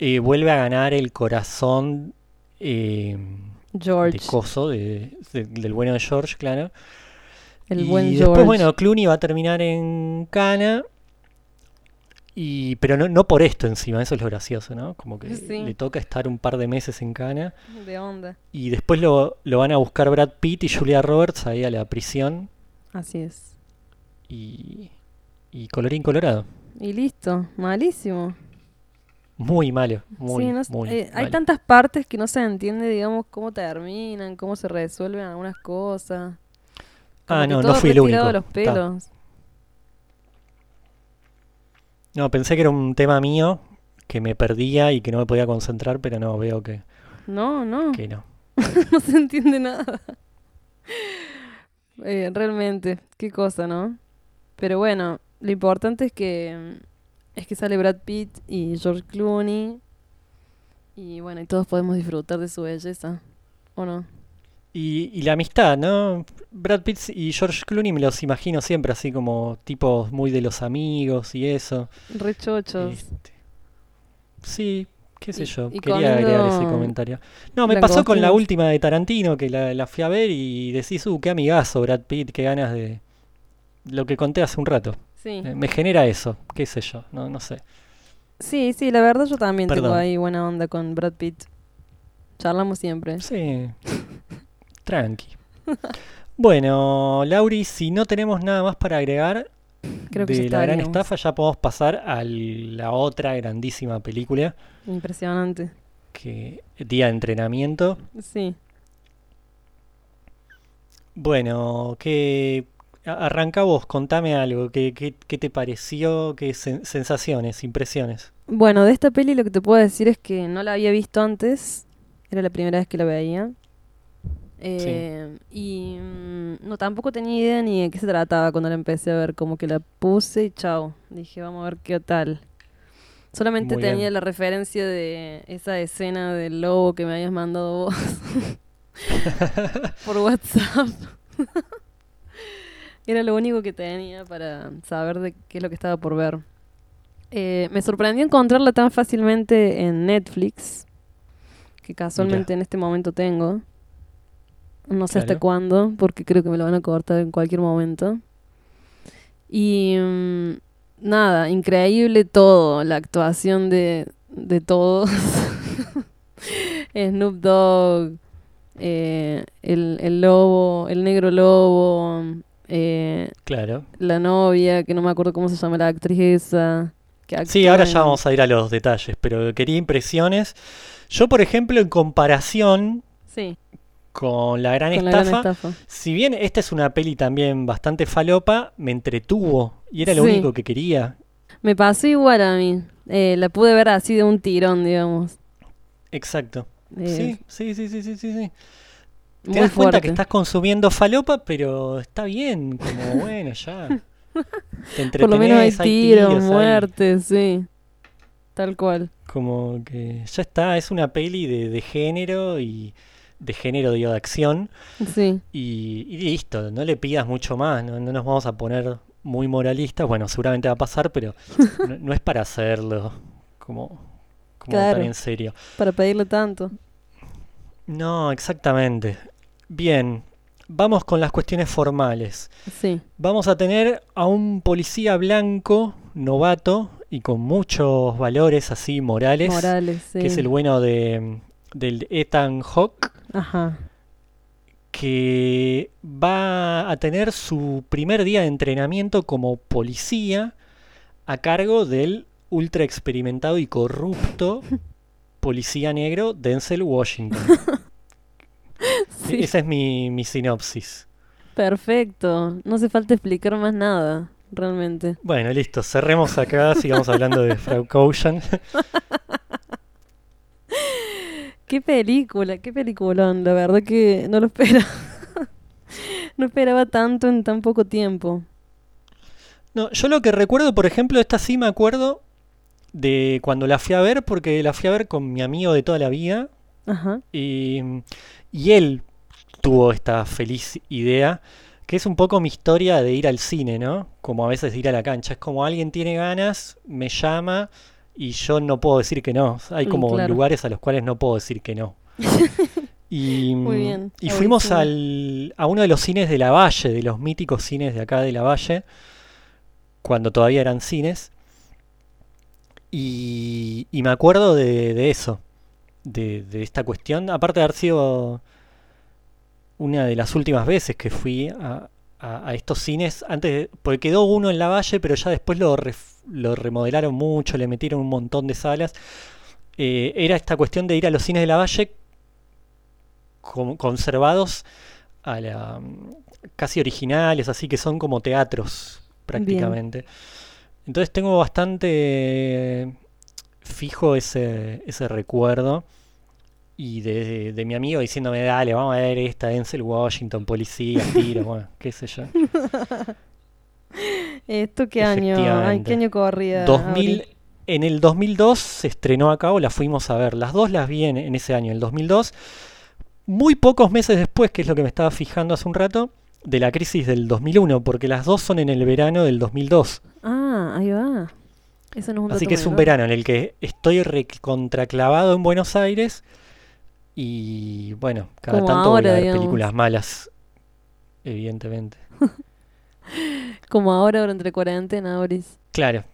S1: eh, vuelve a ganar el corazón eh,
S2: George,
S1: de Coso, de- de- del bueno de George, claro.
S2: el
S1: y
S2: buen
S1: después,
S2: George.
S1: bueno, Clooney va a terminar en Cana. Y, pero no, no por esto encima, eso es lo gracioso, ¿no? Como que
S2: Sí.
S1: le toca estar un par de meses en Cana.
S2: De onda.
S1: Y después lo, lo van a buscar Brad Pitt y Julia Roberts ahí a la prisión.
S2: Así es.
S1: Y, y colorín colorado.
S2: Y listo, malísimo.
S1: Muy malo, muy,
S2: Sí, no s-
S1: muy
S2: eh, hay
S1: malo.
S2: tantas partes que no se entiende, digamos, cómo terminan, cómo se resuelven algunas cosas. Como
S1: Ah, no, no fui el único.
S2: los pelos.
S1: No, pensé que era un tema mío que me perdía y que no me podía concentrar, pero no, veo que,
S2: No, no,
S1: que no.
S2: no se entiende nada. Eh, realmente, qué cosa, ¿no? Pero bueno, lo importante es que es que sale Brad Pitt y George Clooney y bueno, y todos podemos disfrutar de su belleza, ¿o no?
S1: Y, y la amistad, ¿no? Brad Pitt y George Clooney me los imagino siempre así como tipos muy de los amigos y eso.
S2: Re chochos.
S1: Este, sí, qué sé
S2: Y-
S1: yo,
S2: y
S1: quería agregar ese comentario. No, me pasó con la última de Tarantino, que la, la fui a ver y decís, uh, qué amigazo Brad Pitt, qué ganas de... Lo que conté hace un rato.
S2: Sí.
S1: Eh, Me genera eso, qué sé yo, no, no sé.
S2: Sí, sí, la verdad yo también tengo ahí buena onda con Brad Pitt. Charlamos siempre.
S1: Sí, tranqui. Bueno, Lauri, si no tenemos nada más para agregar
S2: Creo que
S1: de la gran estafa, ya podemos pasar a la otra grandísima película,
S2: Impresionante.
S1: que Día de Entrenamiento.
S2: Sí.
S1: Bueno, que arranca vos, contame algo, ¿qué, qué, qué te pareció? ¿Qué sen- sensaciones, impresiones?
S2: Bueno, de esta peli lo que te puedo decir es que no la había visto antes. Era la primera vez que la veía. Eh, Y mm, no, tampoco tenía idea ni de qué se trataba cuando la empecé a ver. Como que la puse y chao. Dije, vamos a ver qué tal. Solamente
S1: Muy
S2: tenía
S1: bien.
S2: la referencia de esa escena del lobo que me habías mandado vos por WhatsApp. Era lo único que tenía para saber de qué es lo que estaba por ver. Eh, me sorprendió encontrarla tan fácilmente en Netflix, que casualmente en este momento tengo. No sé hasta cuándo, porque creo que me lo van a cortar en cualquier momento. Y mm, nada, increíble todo, la actuación de, de todos. Snoop Dogg, eh, el, el lobo, el negro lobo, eh,
S1: Claro.
S2: la novia, que no me acuerdo cómo se llama la actriz esa. Que
S1: Sí, ahora
S2: en-
S1: ya vamos a ir a los detalles, pero quería impresiones. Yo, por ejemplo, en comparación
S2: Sí,
S1: con La Gran
S2: con la
S1: Estafa,
S2: gran estafa.
S1: si bien esta es una peli también bastante falopa, me entretuvo y era lo
S2: Sí.
S1: único que quería.
S2: Me pasó igual a mí. Eh, la pude ver así de un tirón, digamos.
S1: Exacto.
S2: Eh,
S1: Sí, sí, sí, sí, sí, sí. sí. Te
S2: muy
S1: das cuenta que estás consumiendo falopa, pero está bien, como bueno, ya. Te
S2: Por lo menos hay
S1: entretenés,
S2: tiros, muertes, sí. Tal cual.
S1: Como que ya está, es una peli de, de género y de género, digo, de acción.
S2: Sí.
S1: Y, y listo, no le pidas mucho más, no, no nos vamos a poner muy moralistas. Bueno, seguramente va a pasar, pero no, no es para hacerlo como, como
S2: Claro.
S1: tan en serio.
S2: Para pedirle tanto.
S1: No, exactamente. Bien, vamos con las cuestiones formales.
S2: Sí.
S1: Vamos a tener a un policía blanco, novato y con muchos valores así morales,
S2: Morales, sí.
S1: que es el bueno de, del Ethan Hawke.
S2: Ajá.
S1: que va a tener su primer día de entrenamiento como policía a cargo del ultra experimentado y corrupto policía negro Denzel Washington.
S2: Sí.
S1: Esa es mi, mi sinopsis.
S2: Perfecto. No hace falta explicar más nada, realmente.
S1: Bueno, listo, cerremos acá, sigamos hablando de Frau Ocean.
S2: Qué película, qué peliculón. La verdad que no lo esperaba. no esperaba tanto en tan poco tiempo.
S1: No, yo lo que recuerdo, por ejemplo, esta sí me acuerdo de cuando la fui a ver, porque la fui a ver con mi amigo de toda la vida,
S2: Ajá.
S1: Y, y él tuvo esta feliz idea, que es un poco mi historia de ir al cine, ¿no? Como a veces de ir a la cancha. Es como alguien tiene ganas, me llama y yo no puedo decir que no. Hay
S2: Mm,
S1: como
S2: claro.
S1: lugares a los cuales no puedo decir que no. Y,
S2: Muy bien,
S1: y fuimos al, a uno de los cines de la Valle, de los míticos cines de acá de la Valle, cuando todavía eran cines. Y, y me acuerdo de, de eso, de, de esta cuestión, aparte de haber sido una de las últimas veces que fui a, a- a estos cines, antes, porque quedó uno en la Valle, pero ya después lo, remodelaron mucho, le metieron un montón de salas. Eh, era esta cuestión de ir a los cines de la Valle con- conservados a la, casi originales, así que son como teatros prácticamente. Entonces tengo bastante fijo ese, ese recuerdo y de, de mi amigo diciéndome, dale, vamos a ver esta Denzel Washington, policía, tiro, bueno, qué sé yo.
S2: ¿Esto qué año? Ay. ¿qué año corría?
S1: 2000,
S2: Auri?
S1: en el 2002 se estrenó acá o la fuimos a ver. Las dos las vi en, en ese año, el 2002. Muy pocos meses después, que es lo que me estaba fijando hace un rato, de la crisis del 2001, porque las dos son en el verano del 2002.
S2: Ah, ahí va. Eso no es un
S1: Así que es un verano en el que estoy contraclavado en Buenos Aires y bueno, cada
S2: Como
S1: tanto voy
S2: ahora,
S1: a ver
S2: digamos.
S1: películas malas, evidentemente.
S2: Como ahora durante la cuarentena, Auris.
S1: Claro,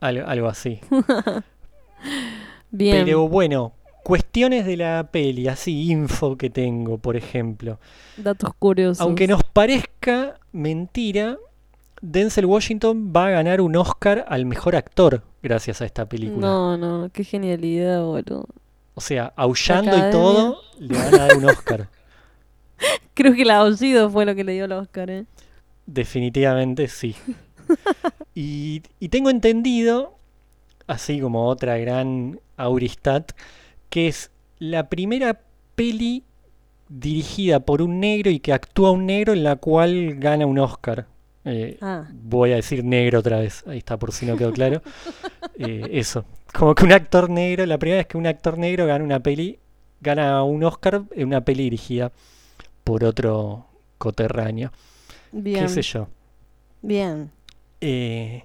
S1: algo, algo así.
S2: Bien.
S1: Pero bueno, cuestiones de la peli, así, info que tengo, por ejemplo.
S2: Datos curiosos.
S1: Aunque nos parezca mentira, Denzel Washington va a ganar un Oscar al mejor actor gracias a esta película.
S2: No, no, qué genialidad, boludo.
S1: O sea, aullando y todo, le van a dar un Oscar.
S2: Creo que el aullido fue lo que le dio el Oscar, ¿eh?
S1: Definitivamente sí. Y, y tengo entendido, así como otra gran Auristat, que es la primera peli dirigida por un negro y que actúa un negro en la cual gana un Oscar. Eh,
S2: Ah,
S1: voy a decir negro otra vez, ahí está por si no quedó claro. Eh, eso, como que un actor negro, la primera vez que un actor negro gana una peli, gana un Oscar en una peli dirigida por otro coterráneo.
S2: bien.
S1: ¿Qué sé yo?
S2: Bien.
S1: Eh,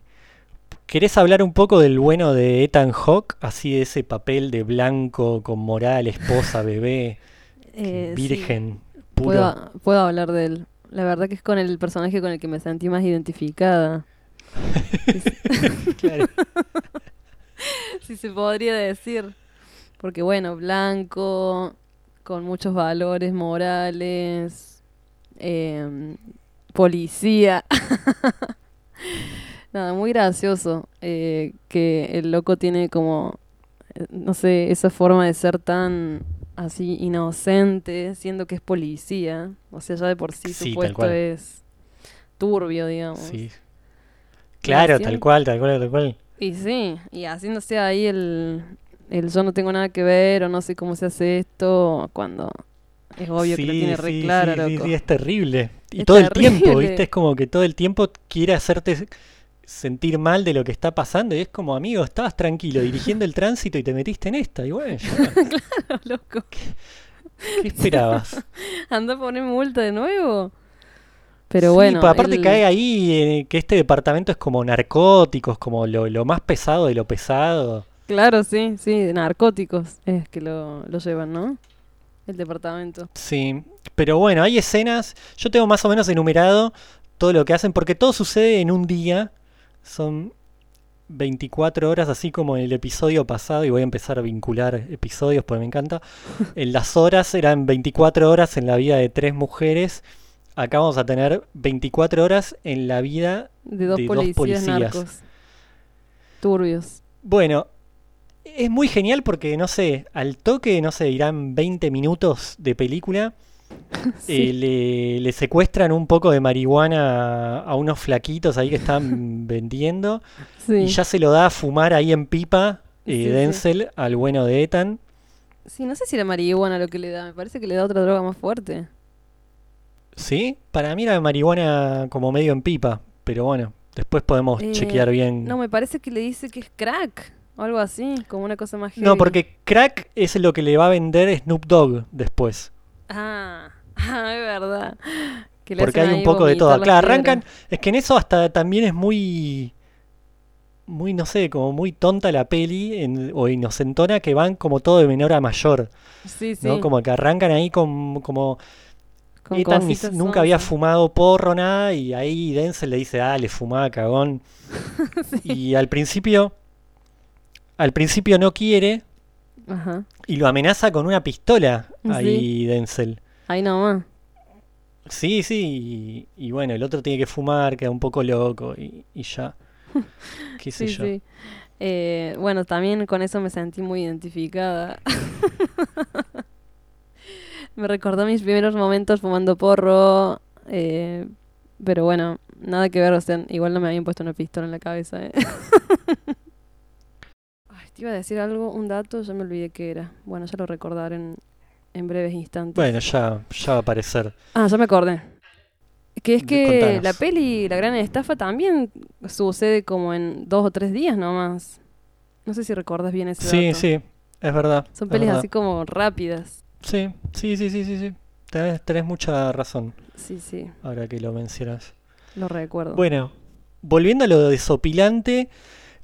S1: ¿Querés hablar un poco del bueno de Ethan Hawke? Así de ese papel de blanco, con moral, esposa, bebé,
S2: Eh, sí,
S1: virgen, puro.
S2: puedo, puedo hablar de él. La verdad que es con el personaje con el que me sentí más identificada.
S1: Claro.
S2: si se podría decir. Porque bueno, blanco, con muchos valores morales, em, policía. Nada, muy gracioso eh, que el loco tiene como, eh, no sé, esa forma de ser tan así inocente, siendo que es policía. O sea, ya de por sí su
S1: Sí, tal
S2: puesto
S1: cual.
S2: es turbio, digamos.
S1: Sí. Claro, tal cual, tal cual, tal cual.
S2: Y sí, y haciéndose ahí el, el yo no tengo nada que ver o no sé cómo se hace esto cuando es obvio que lo tiene re
S1: sí,
S2: claro,
S1: sí, sí,
S2: loco.
S1: sí, es terrible. Y
S2: Es
S1: todo el tiempo. ¿viste? Es como que todo el tiempo quiere hacerte sentir mal de lo que está pasando y es como, amigo, estabas tranquilo dirigiendo el tránsito y te metiste en esta. Y bueno, ya,
S2: loco.
S1: ¿qué esperabas?
S2: Anda a poner multa de nuevo. Pero
S1: Sí,
S2: bueno,
S1: aparte
S2: él-
S1: cae ahí eh, que este departamento es como narcóticos, como lo, lo más pesado de lo pesado.
S2: Claro, sí, sí, narcóticos es que lo, lo llevan, ¿no? El departamento.
S1: Sí, pero bueno, hay escenas, yo tengo más o menos enumerado todo lo que hacen, porque todo sucede en un día, son 24 horas, así como en el episodio pasado, y voy a empezar a vincular episodios porque me encanta. En las horas eran 24 horas en la vida de tres mujeres, acá vamos a tener 24 horas en la vida
S2: De dos
S1: de dos
S2: policías, narcos. Turbios.
S1: Bueno, es muy genial porque, no sé, al toque, no sé, irán 20 minutos de película.
S2: Sí.
S1: eh, le, le secuestran un poco de marihuana a, a unos flaquitos ahí que están vendiendo.
S2: Sí.
S1: Y ya se lo da a fumar ahí en pipa eh,
S2: sí.
S1: Denzel al bueno de Ethan.
S2: Sí, no sé si era marihuana lo que le da, me parece que le da otra droga más fuerte.
S1: ¿Sí? Para mí era marihuana como medio en pipa. Pero bueno, después podemos
S2: Eh,
S1: chequear bien.
S2: No, me parece que le dice que es crack o algo así, como una cosa más
S1: No, porque crack es lo que le va a vender Snoop Dogg después.
S2: Ah, ah, es verdad. Que le
S1: Porque hay un poco de todo. Claro, arrancan.
S2: piedras.
S1: Es que en eso hasta también es muy. Muy, no sé, como muy tonta la peli en- o inocentona que van como todo de menor a mayor.
S2: Sí, sí.
S1: ¿no? Como que arrancan ahí con, como.
S2: Con
S1: Ethan ni-
S2: cositas
S1: nunca había fumado porro, nada, y ahí Denzel le dice, ah, le fumaba cagón. Y al principio. Al principio no quiere
S2: Ajá.
S1: y lo amenaza con una pistola
S2: Sí.
S1: ahí Denzel.
S2: Ahí nomás.
S1: Sí, sí, y, y bueno, el otro tiene que fumar, queda un poco loco y, y ya. ¿Qué sé
S2: Sí,
S1: yo?
S2: sí. Eh, bueno, también con eso me sentí muy identificada. me recordó mis primeros momentos fumando porro. eh, pero bueno, nada que ver, o sea, igual no me habían puesto una pistola en la cabeza. ¿eh? Ay, te iba a decir algo, un dato, ya me olvidé qué era. Bueno, ya lo recordaré en, en breves instantes.
S1: Bueno, ya, ya va a aparecer.
S2: Ah, ya me acordé. Que es que
S1: contanos.
S2: la peli La Gran Estafa también sucede como en dos o tres días nomás. No sé si recuerdas bien ese
S1: Sí,
S2: dato.
S1: sí, es verdad.
S2: Son
S1: es
S2: pelis
S1: verdad.
S2: así como rápidas.
S1: Sí, sí, sí, sí, sí, sí. Tenés, tenés mucha razón
S2: Sí, sí,
S1: ahora que lo mencionas.
S2: lo recuerdo.
S1: Bueno, volviendo a lo desopilante,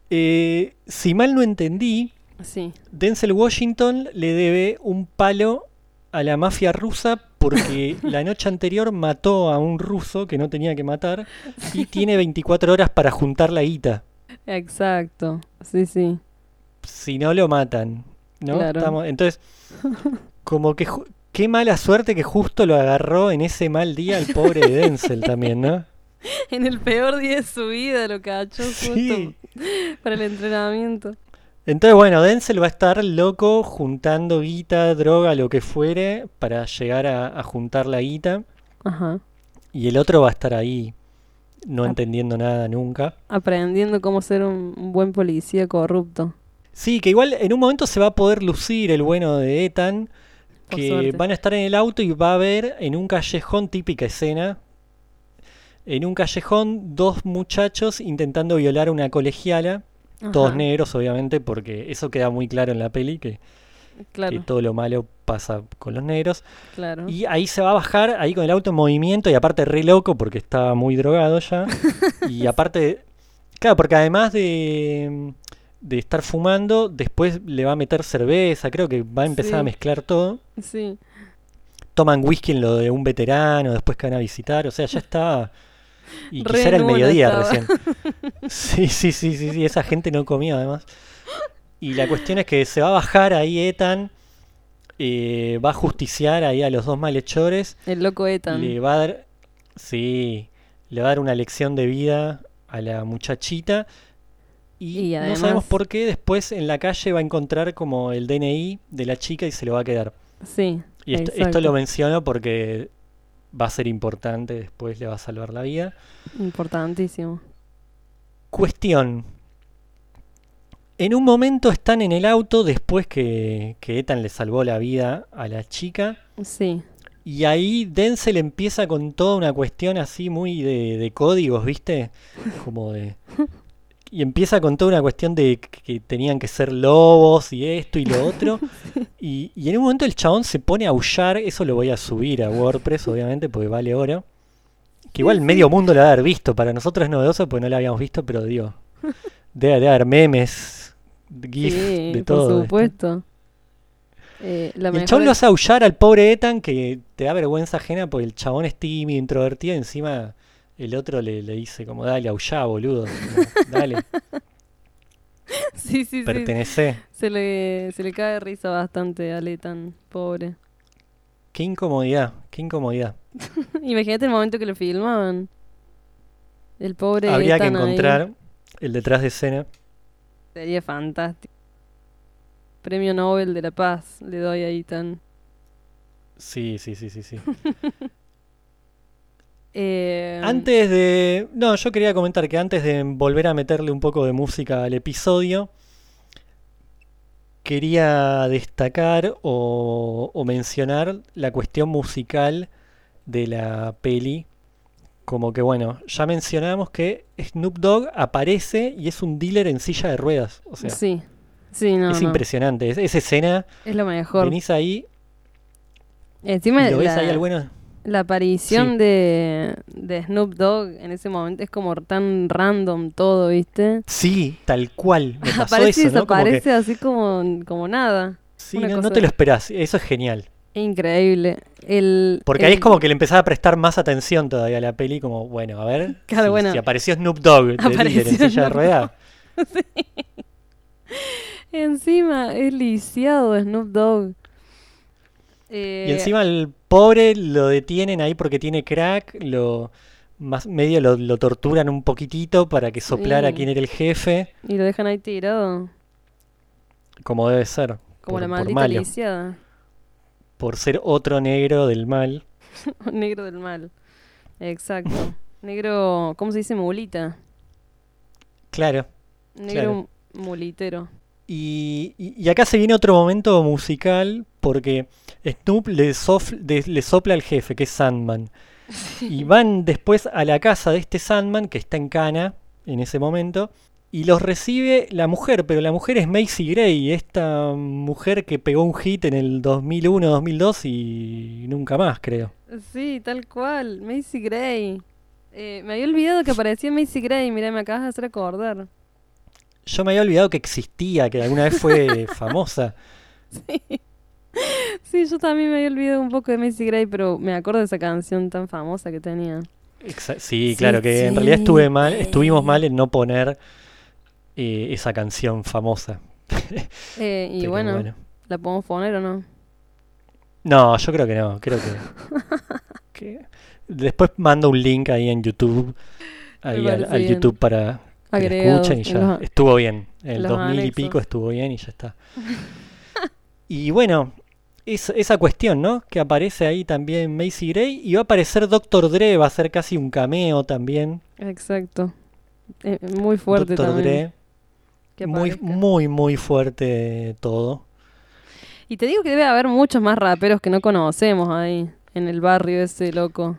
S1: eh, si mal no entendí,
S2: Sí,
S1: Denzel Washington le debe un palo a la mafia rusa porque la noche anterior mató a un ruso que no tenía que matar y tiene 24 horas para juntar la guita.
S2: exacto. Sí, sí.
S1: Si no lo matan, ¿no?
S2: Claro.
S1: Estamos- entonces, como que qué mala suerte que justo lo agarró en ese mal día el pobre de Denzel también, ¿no?
S2: En el peor día de su vida lo cachó justo
S1: Sí.
S2: para el entrenamiento.
S1: Entonces, bueno, Denzel va a estar loco juntando guita, droga, lo que fuere, para llegar a, a juntar la guita.
S2: Ajá.
S1: Y el otro va a estar ahí, no entendiendo nada nunca.
S2: Aprendiendo cómo ser un, un buen policía corrupto.
S1: Sí, que igual en un momento se va a poder lucir el bueno de Ethan,
S2: Por
S1: que
S2: suerte.
S1: van a estar en el auto y va a ver en un callejón, típica escena, en un callejón dos muchachos intentando violar a una colegiala, todos negros obviamente, porque eso queda muy claro en la peli, que, que todo lo malo pasa con los negros.
S2: claro.
S1: Y ahí se va a bajar, ahí con el auto en movimiento, y aparte re loco porque estaba muy drogado ya. y aparte, Claro, porque además de, de estar fumando, después le va a meter cerveza, creo que va a empezar a mezclar todo.
S2: Sí.
S1: Toman whisky en lo de un veterano, después que van a visitar, o sea, ya está... Y
S2: Re
S1: quizá era el mediodía
S2: estaba.
S1: recién. Sí, sí, sí, sí, sí, esa gente no comía además. Y la cuestión es que se va a bajar ahí Ethan, eh, va a justiciar ahí a los dos malhechores,
S2: El loco Ethan.
S1: le va a dar, sí, le va a dar una lección de vida a la muchachita y,
S2: Y
S1: no sabemos por qué después en la calle va a encontrar como el DNI de la chica y se lo va a quedar.
S2: Sí.
S1: Y esto, lo menciono porque va a ser importante, después le va a salvar la vida.
S2: Importantísimo.
S1: Cuestión. En un momento están en el auto después que, que Ethan le salvó la vida a la chica.
S2: Sí.
S1: Y ahí Denzel empieza con toda una cuestión así muy de, de códigos, ¿viste? Como de... Y empieza con toda una cuestión de que tenían que ser lobos y esto y lo otro. Y, y en un momento el chabón se pone a aullar, eso lo voy a subir a WordPress, obviamente, porque vale oro. Que igual medio mundo lo ha de haber visto, para nosotros es novedoso porque no lo habíamos visto, pero digo, debe, debe haber memes, GIF,
S2: sí,
S1: de
S2: por
S1: todo. ¿viste?
S2: supuesto. Eh, la
S1: Y el chabón lo hace aullar al pobre Ethan que te da vergüenza ajena porque el chabón es tímido, introvertido, y encima el otro le, le dice como dale, aullá, boludo. como, dale,
S2: Sí, sí, sí.
S1: pertenecé.
S2: Se le, se le cae de risa bastante a Ethan, pobre.
S1: Qué incomodidad, qué incomodidad.
S2: Imagínate el momento que lo filmaban. El pobre
S1: Habría que
S2: ahí.
S1: encontrar el detrás de escena.
S2: Sería fantástico. Premio Nobel de la Paz le doy a Ethan.
S1: Sí, sí, sí, sí, sí.
S2: Eh,
S1: Antes de... No, yo quería comentar que antes de volver a meterle un poco de música al episodio, quería destacar o, o mencionar la cuestión musical de la peli. Como que, bueno, ya mencionamos que Snoop Dogg aparece y es un dealer en silla de ruedas. O sea,
S2: sí, sí, no,
S1: es
S2: no.
S1: impresionante. Es- esa escena,
S2: Es lo mejor.
S1: venís ahí
S2: Encima
S1: y lo ves ahí al bueno.
S2: La aparición
S1: Sí.
S2: de, de Snoop Dogg en ese momento es como tan random todo, ¿viste?
S1: Sí, tal cual. Me pasó
S2: Aparece y
S1: eso, ¿no? Como que-
S2: desaparece así como, como nada.
S1: Sí, no, te lo esperás, eso es genial.
S2: Increíble. El,
S1: Porque ahí es como que le empezás a prestar más atención todavía a la peli, como, bueno, a ver,
S2: Claro,
S1: si,
S2: bueno.
S1: si apareció Snoop Dogg de
S2: Apareció
S1: líder en silla de
S2: Snoop
S1: ruedas.
S2: Encima es lisiado Snoop Dogg. Eh,
S1: Y encima el pobre lo detienen ahí porque tiene crack, lo más medio lo, lo torturan un poquitito para que soplara
S2: Sí.
S1: quién era el jefe,
S2: Y lo dejan ahí tirado.
S1: como debe ser,
S2: Como
S1: por,
S2: la
S1: por
S2: maldita lisiada.
S1: por ser otro negro del mal.
S2: Negro del mal. Exacto. Negro, ¿cómo se dice? Mulita.
S1: Claro.
S2: Negro mulitero.
S1: Y- y acá se viene otro momento musical porque Snoop le, le sopla al jefe, que es Sandman. Y van después a la casa de este Sandman, que está en Cana en ese momento, y los recibe la mujer, pero la mujer es Macy Gray, esta mujer que pegó un hit en el 2001-2002 y nunca más, creo.
S2: Sí, tal cual. Macy Gray. Eh, me había olvidado que aparecía Macy Gray. Mira, me acabas de hacer acordar.
S1: Yo me había olvidado que existía, que alguna vez fue famosa.
S2: Sí, yo también me había olvidado un poco de Macy Gray, pero me acuerdo de esa canción tan famosa que tenía.
S1: Sí,
S2: Sí,
S1: claro, que en
S2: sí,
S1: realidad estuve mal, estuvimos mal en no poner eh, esa canción famosa.
S2: Eh, y bueno, ¿la podemos poner o no?
S1: No, yo creo que no, creo que, que- Después mando un link ahí en YouTube, ahí al. YouTube para que lo escuchen y ya
S2: los-
S1: estuvo bien. En el
S2: los
S1: 2000 y pico
S2: anexos.
S1: estuvo bien y ya está. y bueno, es- esa cuestión, ¿no? Que aparece ahí también Macy Gray y va a aparecer Doctor Dre, va a ser casi un cameo también.
S2: Exacto. Eh, muy fuerte también.
S1: Dre.
S2: que
S1: Muy, muy, muy fuerte todo.
S2: Y te digo que debe haber muchos más raperos que no conocemos ahí, en el barrio ese loco.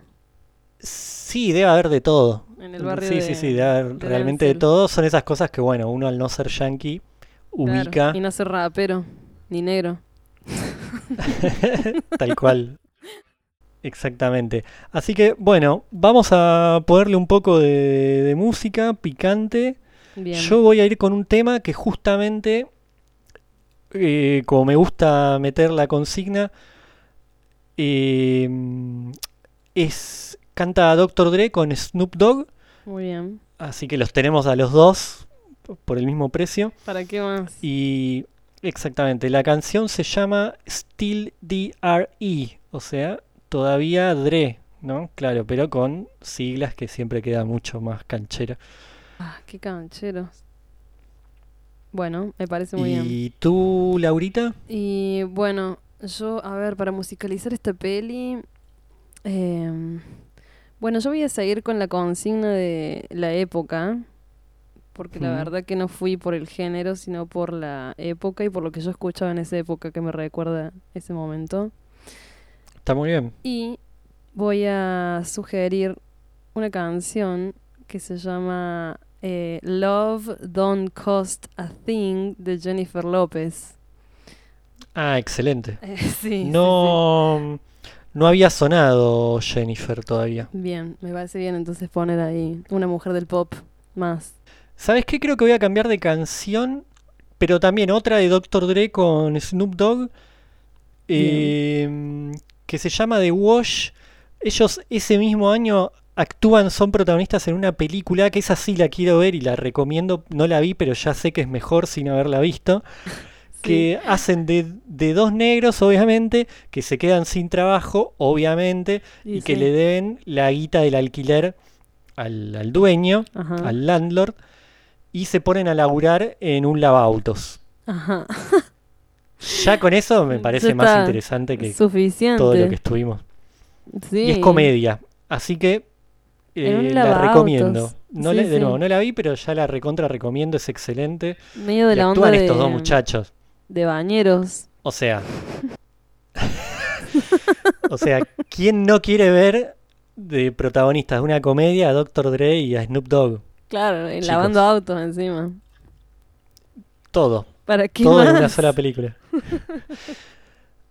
S1: Sí, debe haber de todo.
S2: En el barrio
S1: sí,
S2: de-
S1: sí, sí, debe haber
S2: de
S1: realmente de todo. Son esas cosas que, bueno, uno al no ser yankee
S2: Claro,
S1: ubica
S2: Y no ser rapero, ni negro.
S1: tal cual. Exactamente. Así que, bueno, vamos a ponerle un poco de, de música picante
S2: Bien.
S1: Yo voy a ir con un tema que justamente, eh, como me gusta meter la consigna, eh, es canta Dr. Dre con Snoop Dogg,
S2: Muy bien.
S1: así que los tenemos a los dos por el mismo precio.
S2: ¿Para qué más?
S1: Y exactamente, la canción se llama Still D.R.E., o sea, todavía Dre, ¿no? Claro, pero con siglas que siempre queda mucho más canchera.
S2: Ah, qué cancheros. Bueno, me parece muy bien.
S1: ¿Y tú, Laurita?
S2: Y bueno, yo, a ver, para musicalizar esta peli. em, bueno, yo voy a seguir con la consigna de la época. Porque la verdad que no fui por el género, sino por la época y por lo que yo escuchaba en esa época que me recuerda ese momento.
S1: Está muy bien.
S2: Y voy a sugerir una canción que se llama eh, Love Don't Cost a Thing de Jennifer López.
S1: Ah, excelente.
S2: Eh, sí, sí, sí.
S1: No, no había sonado Jennifer todavía.
S2: Bien, me parece bien entonces poner ahí una mujer del pop más.
S1: ¿Sabes qué? Creo que voy a cambiar de canción, pero también otra de Dr. Dre con Snoop Dogg, eh, que se llama The Wash. Ellos ese mismo año actúan, son protagonistas en una película que esa sí la quiero ver y la recomiendo. No la vi, pero ya sé que es mejor sin haberla visto. Que hacen de, de dos negros, obviamente, que se quedan sin trabajo, obviamente, y,
S2: Y
S1: que
S2: sí.
S1: le deben la guita del alquiler al, al dueño,
S2: Ajá.
S1: al landlord, y se ponen a laburar en un lavautos.
S2: Ajá.
S1: Ya con eso me parece más interesante que
S2: Suficiente.
S1: todo lo que estuvimos.
S2: Sí.
S1: Y es comedia, así que eh, la recomiendo. No
S2: Sí,
S1: de
S2: sí.
S1: nuevo, no la vi, pero ya la recontra recomiendo, es excelente.
S2: Medio de
S1: Y
S2: la onda
S1: actúan
S2: de,
S1: estos dos muchachos.
S2: de bañeros.
S1: O sea. o sea, ¿quién no quiere ver de protagonistas de una comedia a Dr. Dre y a Snoop Dogg?
S2: Claro, y lavando autos encima.
S1: Todo.
S2: ¿Para qué
S1: Todo en una sola película.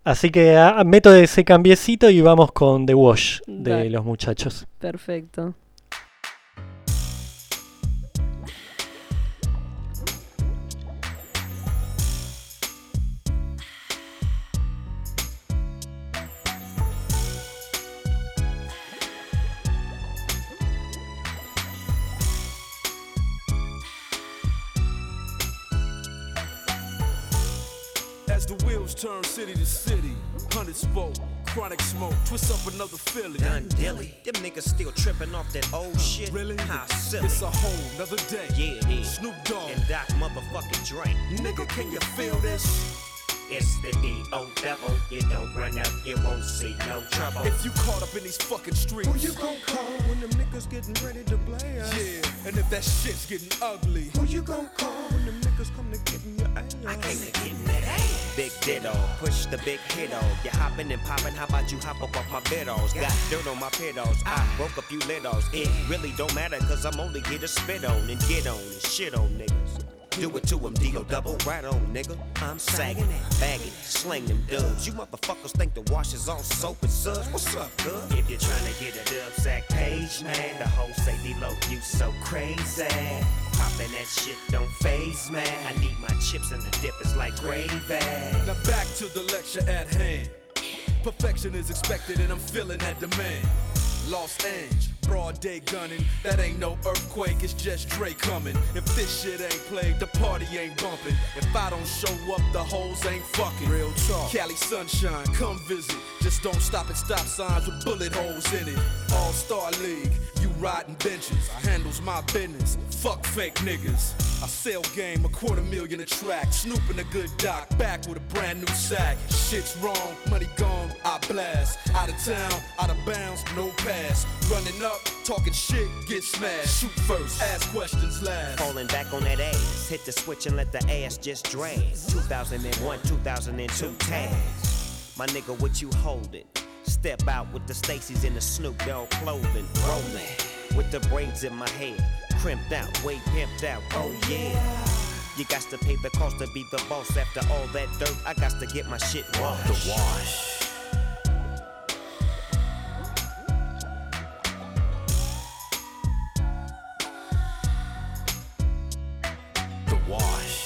S1: Así que ah, meto ese cambiecito y vamos con The Wash de
S2: Dale.
S1: los muchachos.
S2: Perfecto.
S6: Spoke, chronic smoke, twist up another Philly.
S9: Done dilly. Them niggas still tripping off that old shit.
S6: Really?
S9: How silly.
S6: It's a whole nother day.
S9: Yeah, it is.
S6: Snoop Dogg.
S9: And Doc motherfucking Dre.
S6: Nigga, can you feel this?
S9: It's the D.O. devil. You don't run up, you won't see no trouble.
S6: If you caught up in these fucking streets,
S3: Who you gon' call when them niggas getting ready to play us?
S6: yeah, and if that shit's getting ugly,
S3: Who you gon' call when them niggas come to get in your ass?
S9: I came to get in that ass. Big ditto, push the big hit on. You hopping and popping, how about you hop up off my biddles? Got dirt on my pedals, I broke a few littles. It really don't matter, cause I'm only here to spit on and get on and shit on niggas. Do it to them, D.O. double right on, nigga. I'm sagging it, bagging it, slang them dubs. You motherfuckers think the wash is all soap and suds. What's up, cuz? If you're trying to get a dub sack page, man, the whole say D-Lo, you so crazy. Poppin' that shit don't phase, man. I need my chips and the dip is like gravy.
S6: Now back to the lecture at hand. Perfection is expected and I'm feeling that demand. Los Angeles, broad day gunning. That ain't no earthquake, it's just Dre coming. If this shit ain't played, the party ain't bumping. If I don't show up, the hoes ain't fucking. Real talk. Cali sunshine, come visit. Just don't stop at stop signs with bullet holes in it. All Star League, riding benches. Handles my business. Fuck fake niggas. I sell game, a quarter million a track. Snooping a good doc, back with a brand new sack. Shit's wrong, money gone, I blast. Out of town, out of bounds, no pass. Running up, talking shit, get smashed. Shoot first, ask questions last.
S9: Falling back on that ass. Hit the switch and let the ass just drag. 2001, 2002 tags. My nigga, what you holding? Step out with the Stacy's in the Snoop Dogg clothing. Rolling with the braids in my hair. Crimped out, way pimped out. Oh yeah. You got to pay the cost to be the boss. After all that dirt, I got to get my shit washed. The wash.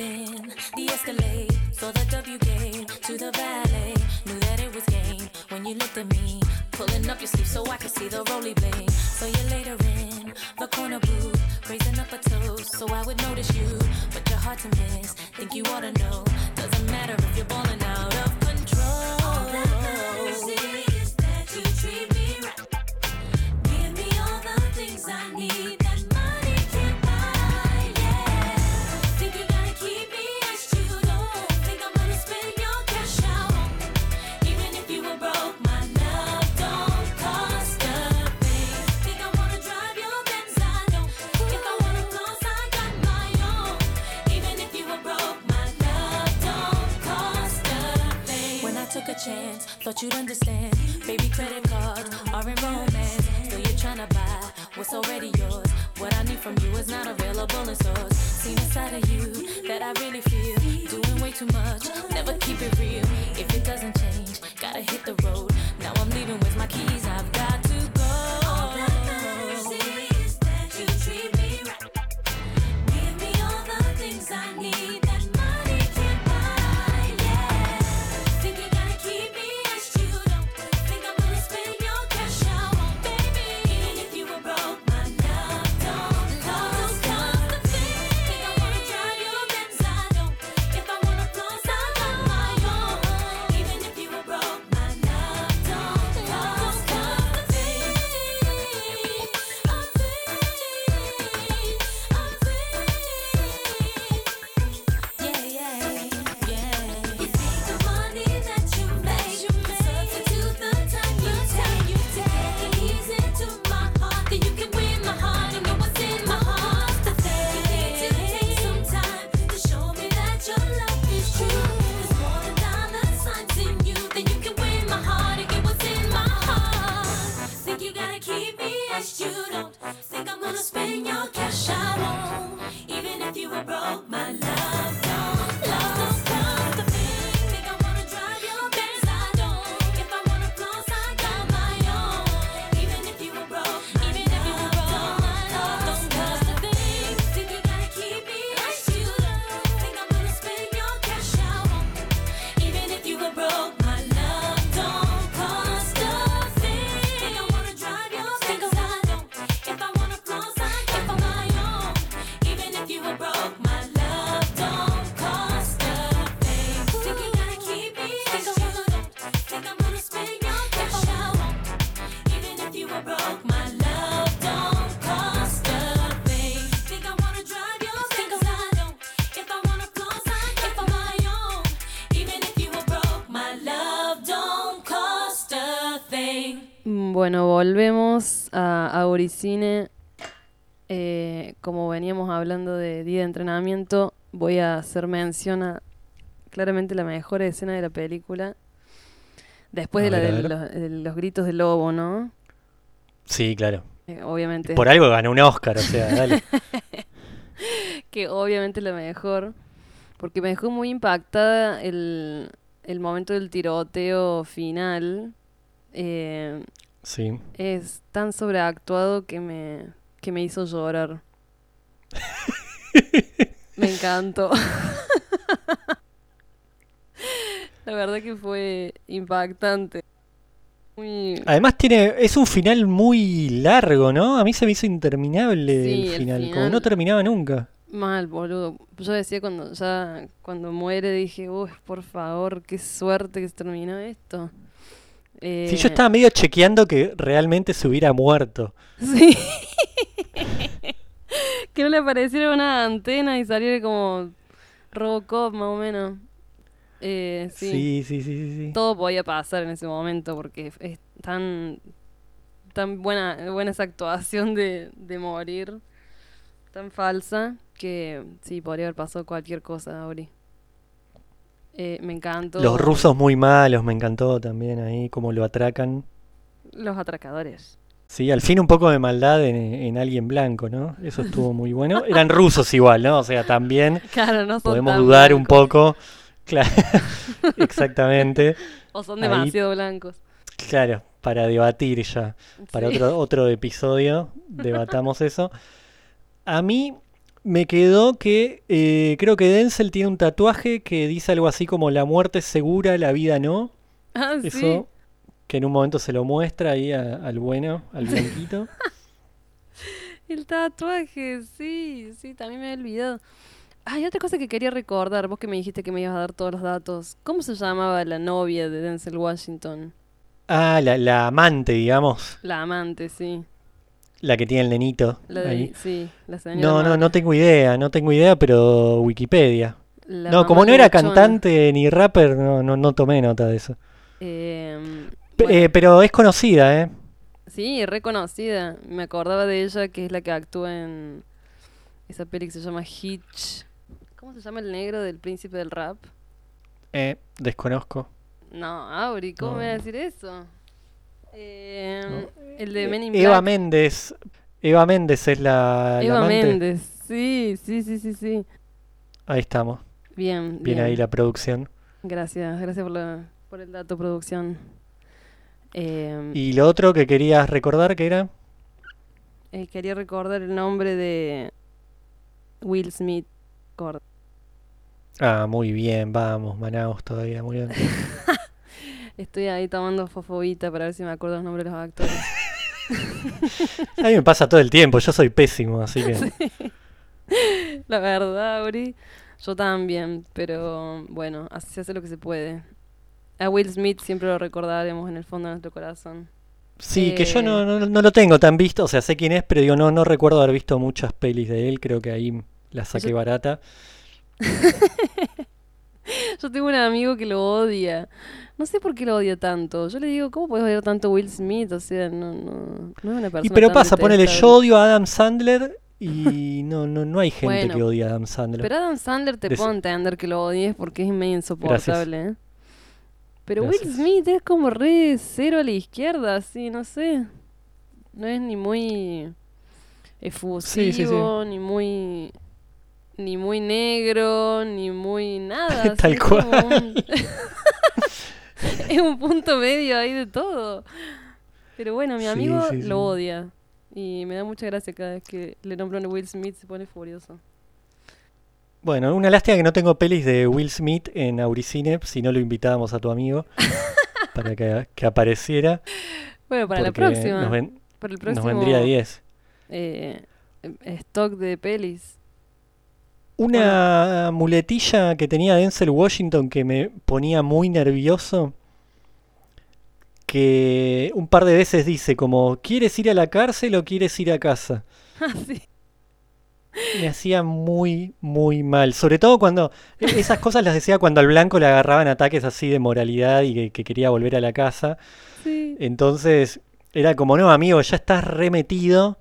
S9: then the escalade.
S10: Saw the W game to the valet. Knew that it was game when you looked at me. Pulling up your sleeve so I could see the roly blade. So you later in the corner booth. Raising up a toast so I would notice you. But you're hard to miss. Think you ought to know. Doesn't matter if you're balling out of control. Thought you'd understand. Baby, credit cards are in romance. Still you're tryna buy what's already yours. What I need from you is not available in stores. Seen a side of you that I really feel. Doing way too much, never keep it real. If it doesn't change, gotta hit the road. Now I'm leaving with my keys,
S2: Bueno, volvemos a Auricine. Eh, como veníamos hablando de día de entrenamiento, voy a hacer mención a claramente la mejor escena de la película. Después
S1: A
S2: de la
S1: ver,
S2: de los, de los gritos del lobo, ¿no?
S1: Sí, claro.
S2: Eh, obviamente.
S1: Por algo ganó un Oscar, o sea, dale.
S2: que obviamente la mejor, porque me dejó muy impactada el, el momento del tiroteo final. Eh,
S1: Sí.
S2: es tan sobreactuado que me, que me hizo llorar. me encantó. La verdad que fue impactante. Muy...
S1: Además tiene, es un final muy largo, ¿no? A mí se me hizo interminable
S2: Sí,
S1: el
S2: el
S1: final, como no terminaba nunca.
S2: Mal, boludo. Yo decía cuando ya cuando muere dije, uy, por favor, qué suerte que se terminó esto. Eh,
S1: Sí, yo estaba medio chequeando que realmente se hubiera muerto.
S2: Sí. que no le apareciera una antena y saliera como Robocop más o menos. Eh, sí.
S1: Sí, sí, sí, sí.
S2: Todo podía pasar en ese momento porque es tan tan buena buena esa actuación de, de morir tan falsa que sí podría haber pasado cualquier cosa, Auri. Eh, me encantó.
S1: Los rusos muy malos, me encantó también ahí, como lo atracan.
S2: Los atracadores.
S1: Sí, al fin un poco de maldad en, en alguien blanco, ¿no? Eso estuvo muy bueno. Eran rusos igual, ¿no? O sea, también
S2: Claro, no son
S1: podemos dudar un poco. Claro, exactamente.
S2: O son
S1: Ahí-
S2: demasiado blancos.
S1: Claro, para debatir ya. Para
S2: Sí.
S1: otro, otro episodio, debatamos eso. A mí, me quedó que eh, creo que Denzel tiene un tatuaje que dice algo así como la muerte es segura, la vida no.
S2: Ah, sí.
S1: Eso, que en un momento se lo muestra ahí a- al bueno, al blanquito.
S2: El tatuaje, sí, sí, también me he olvidado. Hay otra cosa que quería recordar, vos que me dijiste que me ibas a dar todos los datos. ¿Cómo se llamaba la novia de Denzel Washington?
S1: Ah, la, la amante, digamos,
S2: La amante, sí.
S1: la que tiene el nenito.
S2: La de,
S1: ahí.
S2: sí, la señora.
S1: No, no, no tengo idea, no tengo idea, pero Wikipedia.
S2: La
S1: no, como no era cantante ni rapper, no, no, no tomé nota de eso.
S2: Em, bueno,
S1: eh, pero es conocida, ¿eh?
S2: sí, reconocida. Me acordaba de ella, que es la que actúa en esa peli que se llama Hitch. ¿Cómo se llama el negro del príncipe del rap?
S1: Eh, desconozco.
S2: No, Auri, ¿cómo
S1: No.
S2: me va a decir eso? Em, El de
S1: Eh,
S2: Men in
S1: Eva
S2: Black.
S1: Méndez. Eva Méndez es la,
S2: Eva. Méndez, sí, sí, sí, sí, sí.
S1: Ahí estamos.
S2: Bien,
S1: Bien
S2: bien.
S1: ahí la producción.
S2: Gracias, gracias por, la- por el dato, producción. Em,
S1: Y lo otro que querías recordar que era.
S2: eh, quería recordar el nombre de Will Smith. Cord-
S1: Ah, muy bien, vamos, Manaus todavía, muy bien.
S2: Estoy ahí tomando fofobita para ver si me acuerdo los nombres de los actores.
S1: A mí me pasa todo el tiempo, yo soy pésimo, así que.
S2: La verdad, Auri. Yo también, pero bueno, así se hace lo que se puede. A Will Smith siempre lo recordaremos en el fondo de nuestro corazón.
S1: Sí, que yo
S2: Eh,
S1: no, no, no lo tengo tan visto, o sea, sé quién es, pero digo, no, no recuerdo haber visto muchas pelis de él, creo que ahí la saqué
S2: Yo-
S1: barata.
S2: Yo tengo un amigo que lo odia. No sé por qué lo odia tanto. Yo le digo, ¿cómo puedes odiar tanto a Will Smith? O sea, no, no, no es una persona
S1: Y pero
S2: tan
S1: pasa, ponele, yo odio a Adam Sandler y no, no, no hay gente
S2: Bueno,
S1: que odia a Adam Sandler.
S2: Pero Adam Sandler te puedo entender que lo odies porque es medio insoportable. ¿eh? Pero Will. Smith es como re cero a la izquierda, así, no sé. No es ni muy efusivo,
S1: Sí, sí, sí.
S2: ni muy ni muy negro, ni muy nada.
S1: Tal cual.
S2: un- es un punto medio ahí de todo. Pero bueno, mi amigo
S1: sí, sí.
S2: lo odia. Y me da mucha gracia cada vez que le nombran a Will Smith, se pone furioso.
S1: Bueno, una lástima que no tengo pelis de Will Smith en Auricine, si no lo invitábamos a tu amigo para que, que apareciera.
S2: Bueno, para la próxima.
S1: Nos, ven-
S2: para el
S1: nos
S2: próximo
S1: vendría 10.
S2: eh, em- stock de pelis.
S1: Una muletilla que tenía Denzel Washington que me ponía muy nervioso, que un par de veces dice como, ¿quieres ir a la cárcel o quieres ir a casa?
S2: Ah, sí.
S1: Me hacía muy, muy mal. Sobre todo cuando e- esas cosas las decía cuando al blanco le agarraban ataques así de moralidad y que, que quería volver a la casa.
S2: Sí.
S1: Entonces era como, no, amigo, ya estás remetido.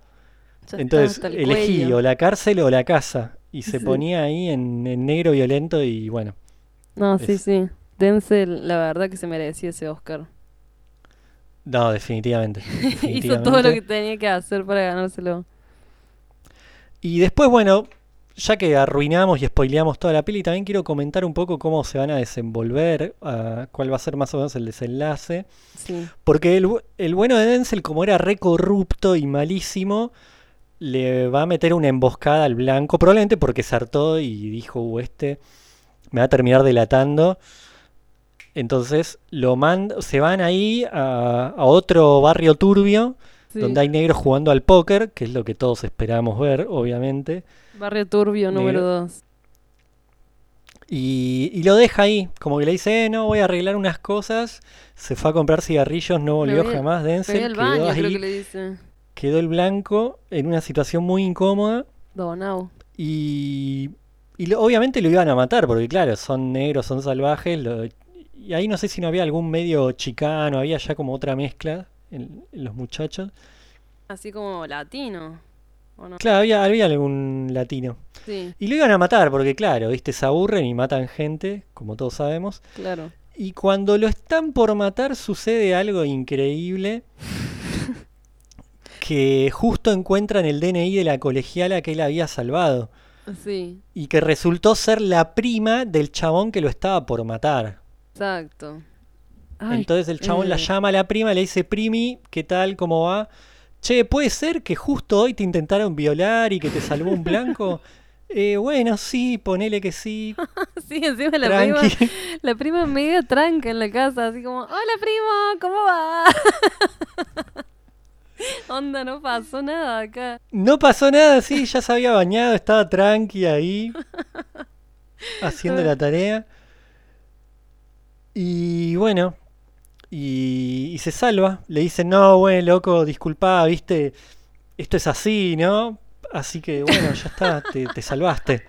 S2: Ya
S1: Entonces elegí o la cárcel o la casa. Y se ponía ahí en, en negro violento y bueno.
S2: No, sí,
S1: es-
S2: sí. Denzel, la verdad que se merecía ese Oscar.
S1: No, definitivamente.
S2: Hizo todo lo que tenía que hacer para ganárselo.
S1: Y después, bueno, ya que arruinamos y spoileamos toda la peli, también quiero comentar un poco cómo se van a desenvolver, cuál va a ser más o menos el desenlace.
S2: Sí.
S1: Porque el, el bueno de Denzel, como era re corrupto y malísimo, le va a meter una emboscada al blanco, probablemente porque se hartó y dijo, "Uh, este me va a terminar delatando. Entonces lo manda, se van ahí a, a otro barrio turbio,
S2: sí.
S1: donde hay negros jugando al póker, que es lo que todos esperamos ver, obviamente.
S2: Barrio Turbio número
S1: Negro.
S2: 2.
S1: Y, y lo deja ahí, como que le dice, "Eh, no, voy a arreglar unas cosas. Se fue a comprar cigarrillos, no volvió jamás. Denzel quedó
S2: baño,
S1: ahí,
S2: creo que le dice.
S1: Quedó el blanco en una situación muy incómoda.
S2: Donau.
S1: Y, y lo- obviamente lo iban a matar, porque claro, son negros, son salvajes. lo- y ahí no sé si no había algún medio chicano, había ya como otra mezcla en, en los muchachos.
S2: Así como latino. ¿O no?
S1: Claro, había, había algún latino.
S2: Sí,
S1: Y lo iban a matar, porque claro, viste, se aburren y matan gente, como todos sabemos.
S2: claro.
S1: Y cuando lo están por matar sucede algo increíble. Que justo encuentran el DNI de la colegiala que él había salvado.
S2: Sí,
S1: Y que resultó ser la prima del chabón que lo estaba por matar.
S2: exacto. Ay,
S1: Entonces el chabón la
S2: eh,
S1: llama a la prima, le dice, Primi, ¿qué tal? ¿Cómo va? Che, ¿puede ser que justo hoy te intentaron violar y que te salvó un blanco? Eh, bueno, sí, ponele que sí.
S2: Sí, encima la prima,
S1: Tranqui.
S2: la prima media tranca en la casa, así como, hola primo, ¿cómo va? Onda, no pasó nada acá.
S1: No pasó nada, sí, ya se había bañado, estaba tranqui ahí, haciendo la tarea. Y bueno, y, y se salva. Le dicen, no, bueno, loco, disculpa, viste, esto es así, ¿no? Así que bueno, ya está, te, te salvaste.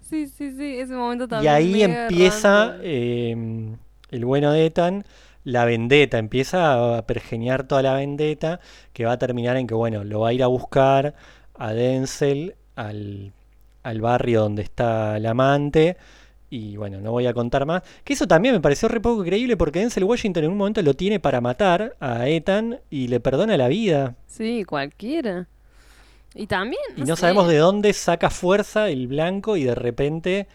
S2: Sí, sí, sí, ese momento
S1: Y
S2: también.
S1: ahí
S2: mega
S1: empieza eh, el bueno de Ethan, la vendetta, empieza a pergeñar toda la vendetta que va a terminar en que, bueno, lo va a ir a buscar a Denzel al, al barrio donde está el amante. Y bueno, no voy a contar más. Que eso también me pareció re poco creíble porque Denzel Washington en un momento lo tiene para matar a Ethan y le perdona la vida.
S2: Sí, cualquiera. Y también.
S1: Y no
S2: sé,
S1: sabemos de dónde saca fuerza el blanco y de repente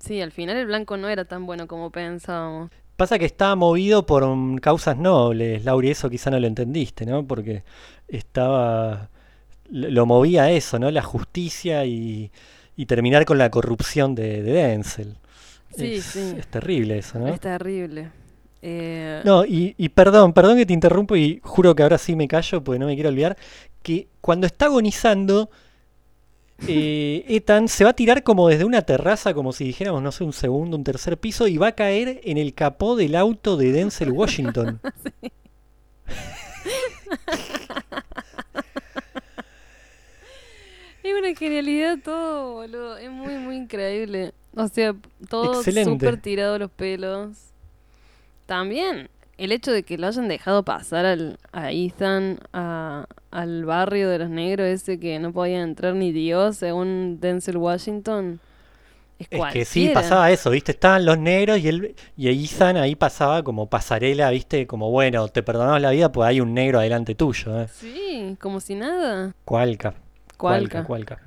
S2: Sí, al final el blanco no era tan bueno como pensábamos.
S1: Pasa que estaba movido por mm, causas nobles, Lauri, eso quizá no lo entendiste, ¿no? Porque estaba. Lo movía eso, ¿no? La justicia y, y terminar con la corrupción de, de Denzel.
S2: Sí,
S1: es,
S2: sí.
S1: es terrible eso, ¿no?
S2: Es terrible. Eh,
S1: No, y, y perdón, perdón que te interrumpo y juro que ahora sí me callo porque no me quiero olvidar que cuando está agonizando, eh, Ethan se va a tirar como desde una terraza, como si dijéramos, no sé, un segundo, un tercer piso, y va a caer en el capó del auto de Denzel Washington.
S2: Es una genialidad todo, boludo. Es muy, muy increíble. O sea, todo súper tirado los pelos. También el hecho de que lo hayan dejado pasar al, a Ethan a- al barrio de los negros, ese que no podía entrar ni Dios, según Denzel Washington. Es,
S1: Es que sí, pasaba eso, ¿viste? Estaban los negros y él y Ethan ahí pasaba como pasarela, ¿viste? Como, bueno, te perdonamos la vida, pues hay un negro adelante tuyo, ¿eh?
S2: Sí, como si nada.
S1: Cualca,
S2: Cualca.
S1: cualca.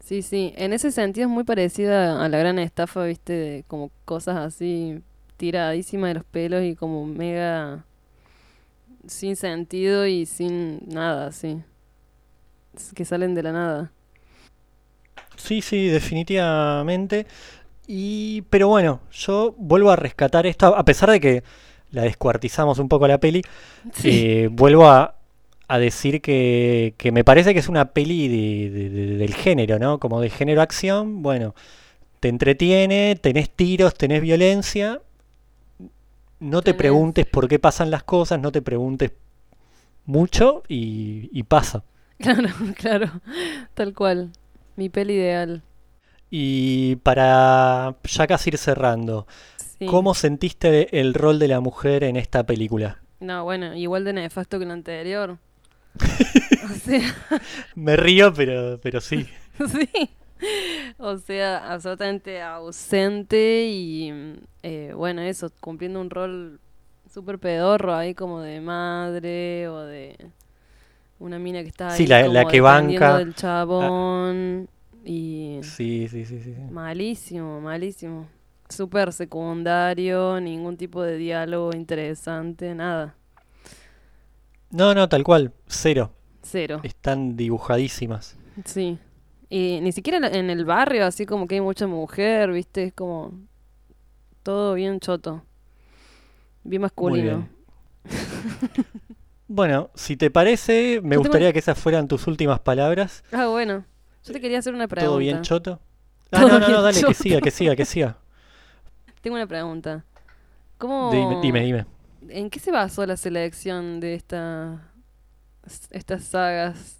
S2: Sí, sí. En ese sentido es muy parecida a la gran estafa, viste, de como cosas así tiradísimas de los pelos y como mega sin sentido y sin nada, sí. Que salen de la nada.
S1: Sí, sí, definitivamente. Y, pero bueno, yo vuelvo a rescatar esto, a pesar de que la descuartizamos un poco la peli, eh, vuelvo a, a decir que, que me parece que es una peli de- de- de- del género, ¿no? Como de género acción, bueno, te entretiene, tenés tiros, tenés violencia, no te preguntes por qué pasan las cosas, no te preguntes mucho y, y pasa.
S2: Claro, claro. Tal cual. Mi peli ideal.
S1: Y para ya casi ir cerrando,
S2: Sí.
S1: ¿cómo sentiste el rol de la mujer en esta película?
S2: No, bueno, igual de nefasto que el anterior. o sea,
S1: Me río, pero, pero sí.
S2: sí. O sea, absolutamente ausente y eh, bueno, eso, cumpliendo un rol súper pedorro ahí como de madre o de una mina que está ahí
S1: Sí, la- la
S2: como
S1: que
S2: dependiendo
S1: banca.
S2: del chabón y
S1: Sí, sí, sí, sí. sí.
S2: malísimo, malísimo. Súper secundario, ningún tipo de diálogo interesante, nada.
S1: No, no, tal cual, cero.
S2: Cero.
S1: Están dibujadísimas.
S2: Sí. Y ni siquiera en el barrio, así como que hay mucha mujer, ¿viste? Es como todo bien choto. Bien masculino.
S1: bien. Bueno, si te parece, me
S2: Yo tengo-
S1: gustaría que esas fueran tus últimas palabras.
S2: Ah, bueno. Yo te quería hacer una pregunta.
S1: ¿Todo bien choto? Ah, no, no, no, dale, que siga, que siga, que siga.
S2: Tengo una pregunta. ¿Cómo...
S1: Dime, dime, dime.
S2: ¿En qué se basó la selección de esta, estas sagas?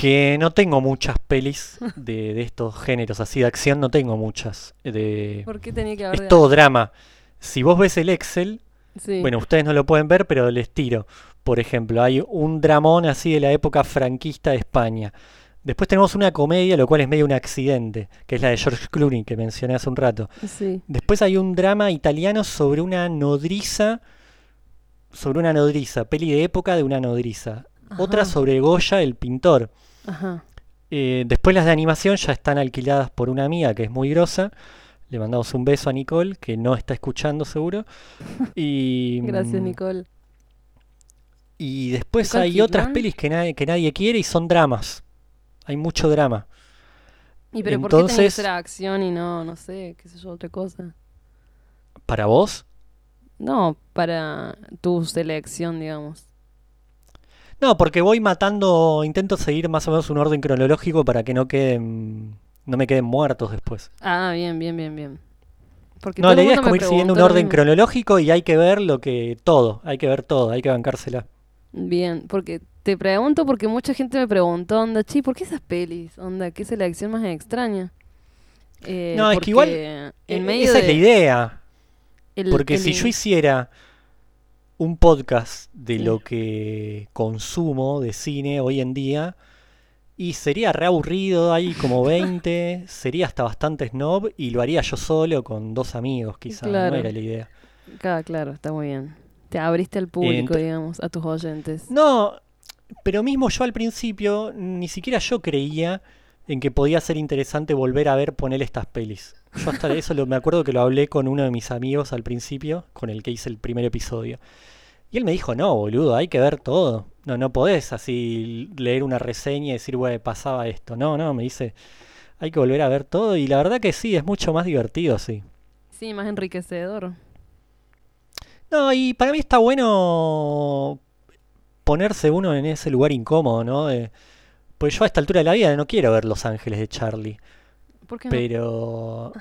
S1: Que no tengo muchas pelis de, de estos géneros así de acción, no tengo muchas. De...
S2: ¿Por qué tenía que haber
S1: Es todo drama. Si vos ves el Excel,
S2: Sí.
S1: bueno, ustedes no lo pueden ver, pero les tiro. Por ejemplo, hay un dramón así de la época franquista de España. Después tenemos una comedia, lo cual es medio un accidente, que es la de George Clooney, que mencioné hace un rato.
S2: Sí.
S1: Después hay un drama italiano sobre una nodriza, sobre una nodriza, peli de época de una nodriza. Otra sobre Goya, el pintor.
S2: Ajá.
S1: Eh, después las de animación ya están alquiladas por una amiga que es muy grosa. Le mandamos un beso a Nicole, que no está escuchando seguro. Y,
S2: Gracias,
S1: mm,
S2: Nicole.
S1: Y después
S2: Nicole
S1: hay otras pelis que nadie, que nadie quiere y son dramas. Hay mucho drama.
S2: ¿Y pero por qué tiene que
S1: Entonces-
S2: ser acción y no, no sé, qué sé yo, otra cosa?
S1: ¿Para vos?
S2: No, para tu selección, digamos.
S1: No, porque voy matando, intento seguir más o menos un orden cronológico para que no queden, no me queden muertos después.
S2: Ah, bien, bien, bien, bien. Porque
S1: No, la idea es como ir siguiendo un orden cronológico y hay que ver lo que todo, hay que ver todo, hay que bancársela.
S2: Bien, porque te pregunto porque mucha gente me preguntó, onda, chi, ¿por qué esas pelis? Onda, ¿qué selección más extraña? Eh,
S1: No, es que igual,
S2: en medio
S1: Esa es la
S2: de-
S1: idea,
S2: el-
S1: porque
S2: el
S1: si yo hiciera un podcast de
S2: Sí.
S1: lo que consumo de cine hoy en día, y sería re aburrido, hay como 20, sería hasta bastante snob, y lo haría yo solo con dos amigos, quizás,
S2: Claro.
S1: no era la idea.
S2: Claro, claro, está muy bien. Te abriste al público,
S1: Ent-
S2: digamos, a tus oyentes.
S1: No, pero mismo yo al principio, ni siquiera yo creía en que podía ser interesante volver a ver poner estas pelis. Yo hasta eso lo, me acuerdo que lo hablé con uno de mis amigos al principio, con el que hice el primer episodio. Y él me dijo, no, boludo, hay que ver todo. No, no podés así leer una reseña y decir, güey, pasaba esto. No, no, me dice, hay que volver a ver todo. Y la verdad que sí, es mucho más divertido, sí.
S2: Sí, más enriquecedor.
S1: No, y para mí está bueno ponerse uno en ese lugar incómodo, ¿no? De- pues yo a esta altura de la vida no quiero ver Los Ángeles de Charlie,
S2: ¿Por qué no?
S1: pero...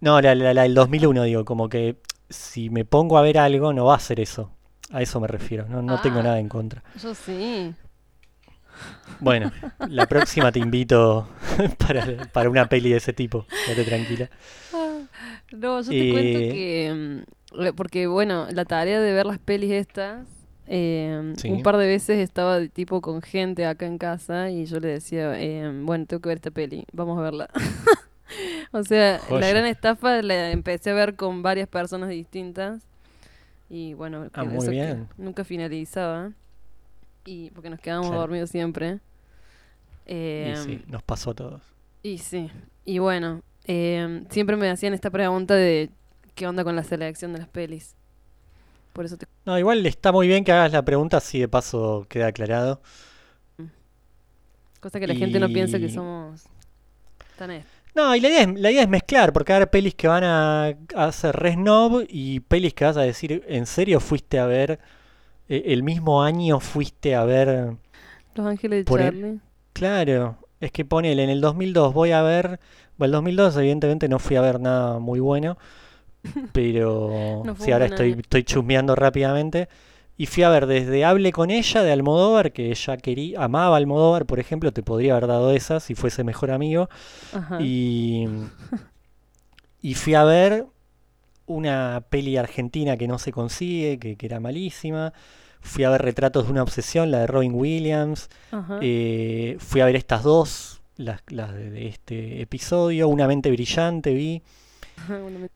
S1: No, la, la, la del 2001, digo, como que si me pongo a ver algo no va a ser eso. A eso me refiero, no, no tengo
S2: Ah.
S1: nada en contra.
S2: Yo sí.
S1: Bueno, la próxima te invito para, para una peli de ese tipo, quédate tranquila.
S2: No, yo te cuento
S1: Eh,
S2: que... mm, le- Porque, bueno, la tarea de ver las pelis estas... eh,
S1: Sí.
S2: Un par de veces estaba de tipo con gente acá en casa y yo le decía, eh, bueno, tengo que ver esta peli, vamos a verla. o sea,
S1: Joya.
S2: la gran estafa la empecé a ver con varias personas distintas y bueno,
S1: Ah, muy bien.
S2: nunca finalizaba y porque nos quedábamos
S1: Claro.
S2: dormidos siempre.
S1: Y
S2: Eh,
S1: sí, nos pasó a todos.
S2: y sí, y bueno, siempre me hacían esta pregunta de qué onda con la selección de las pelis. Por eso te...
S1: No, igual está muy bien que hagas la pregunta, así de paso queda aclarado.
S2: Cosa que la gente no piensa que somos tan... est-
S1: No, y la idea, es, la idea es mezclar, porque haber pelis que van a, hacer re snob y pelis que vas a decir, ¿en serio fuiste a ver, eh, el mismo año fuiste a ver,
S2: Los Ángeles de
S1: el-
S2: Charlie.
S1: claro, es que ponele, en el 2002 voy a ver, bueno, el 2002 evidentemente no fui a ver nada muy bueno, pero
S2: No
S1: sí, ahora estoy, estoy chusmeando rápidamente. Y fui a ver desde Hable con ella de Almodóvar, que ella quería, amaba Almodóvar, por ejemplo, te podría haber dado esa si fuese mejor amigo.
S2: Ajá.
S1: Y, y fui a ver una peli argentina que no se consigue, que, que era malísima. Fui a ver Retratos de una obsesión, la de Robin Williams.
S2: Ajá.
S1: Eh, fui a ver estas dos, las, las de, este episodio. Una mente brillante vi.
S2: Me-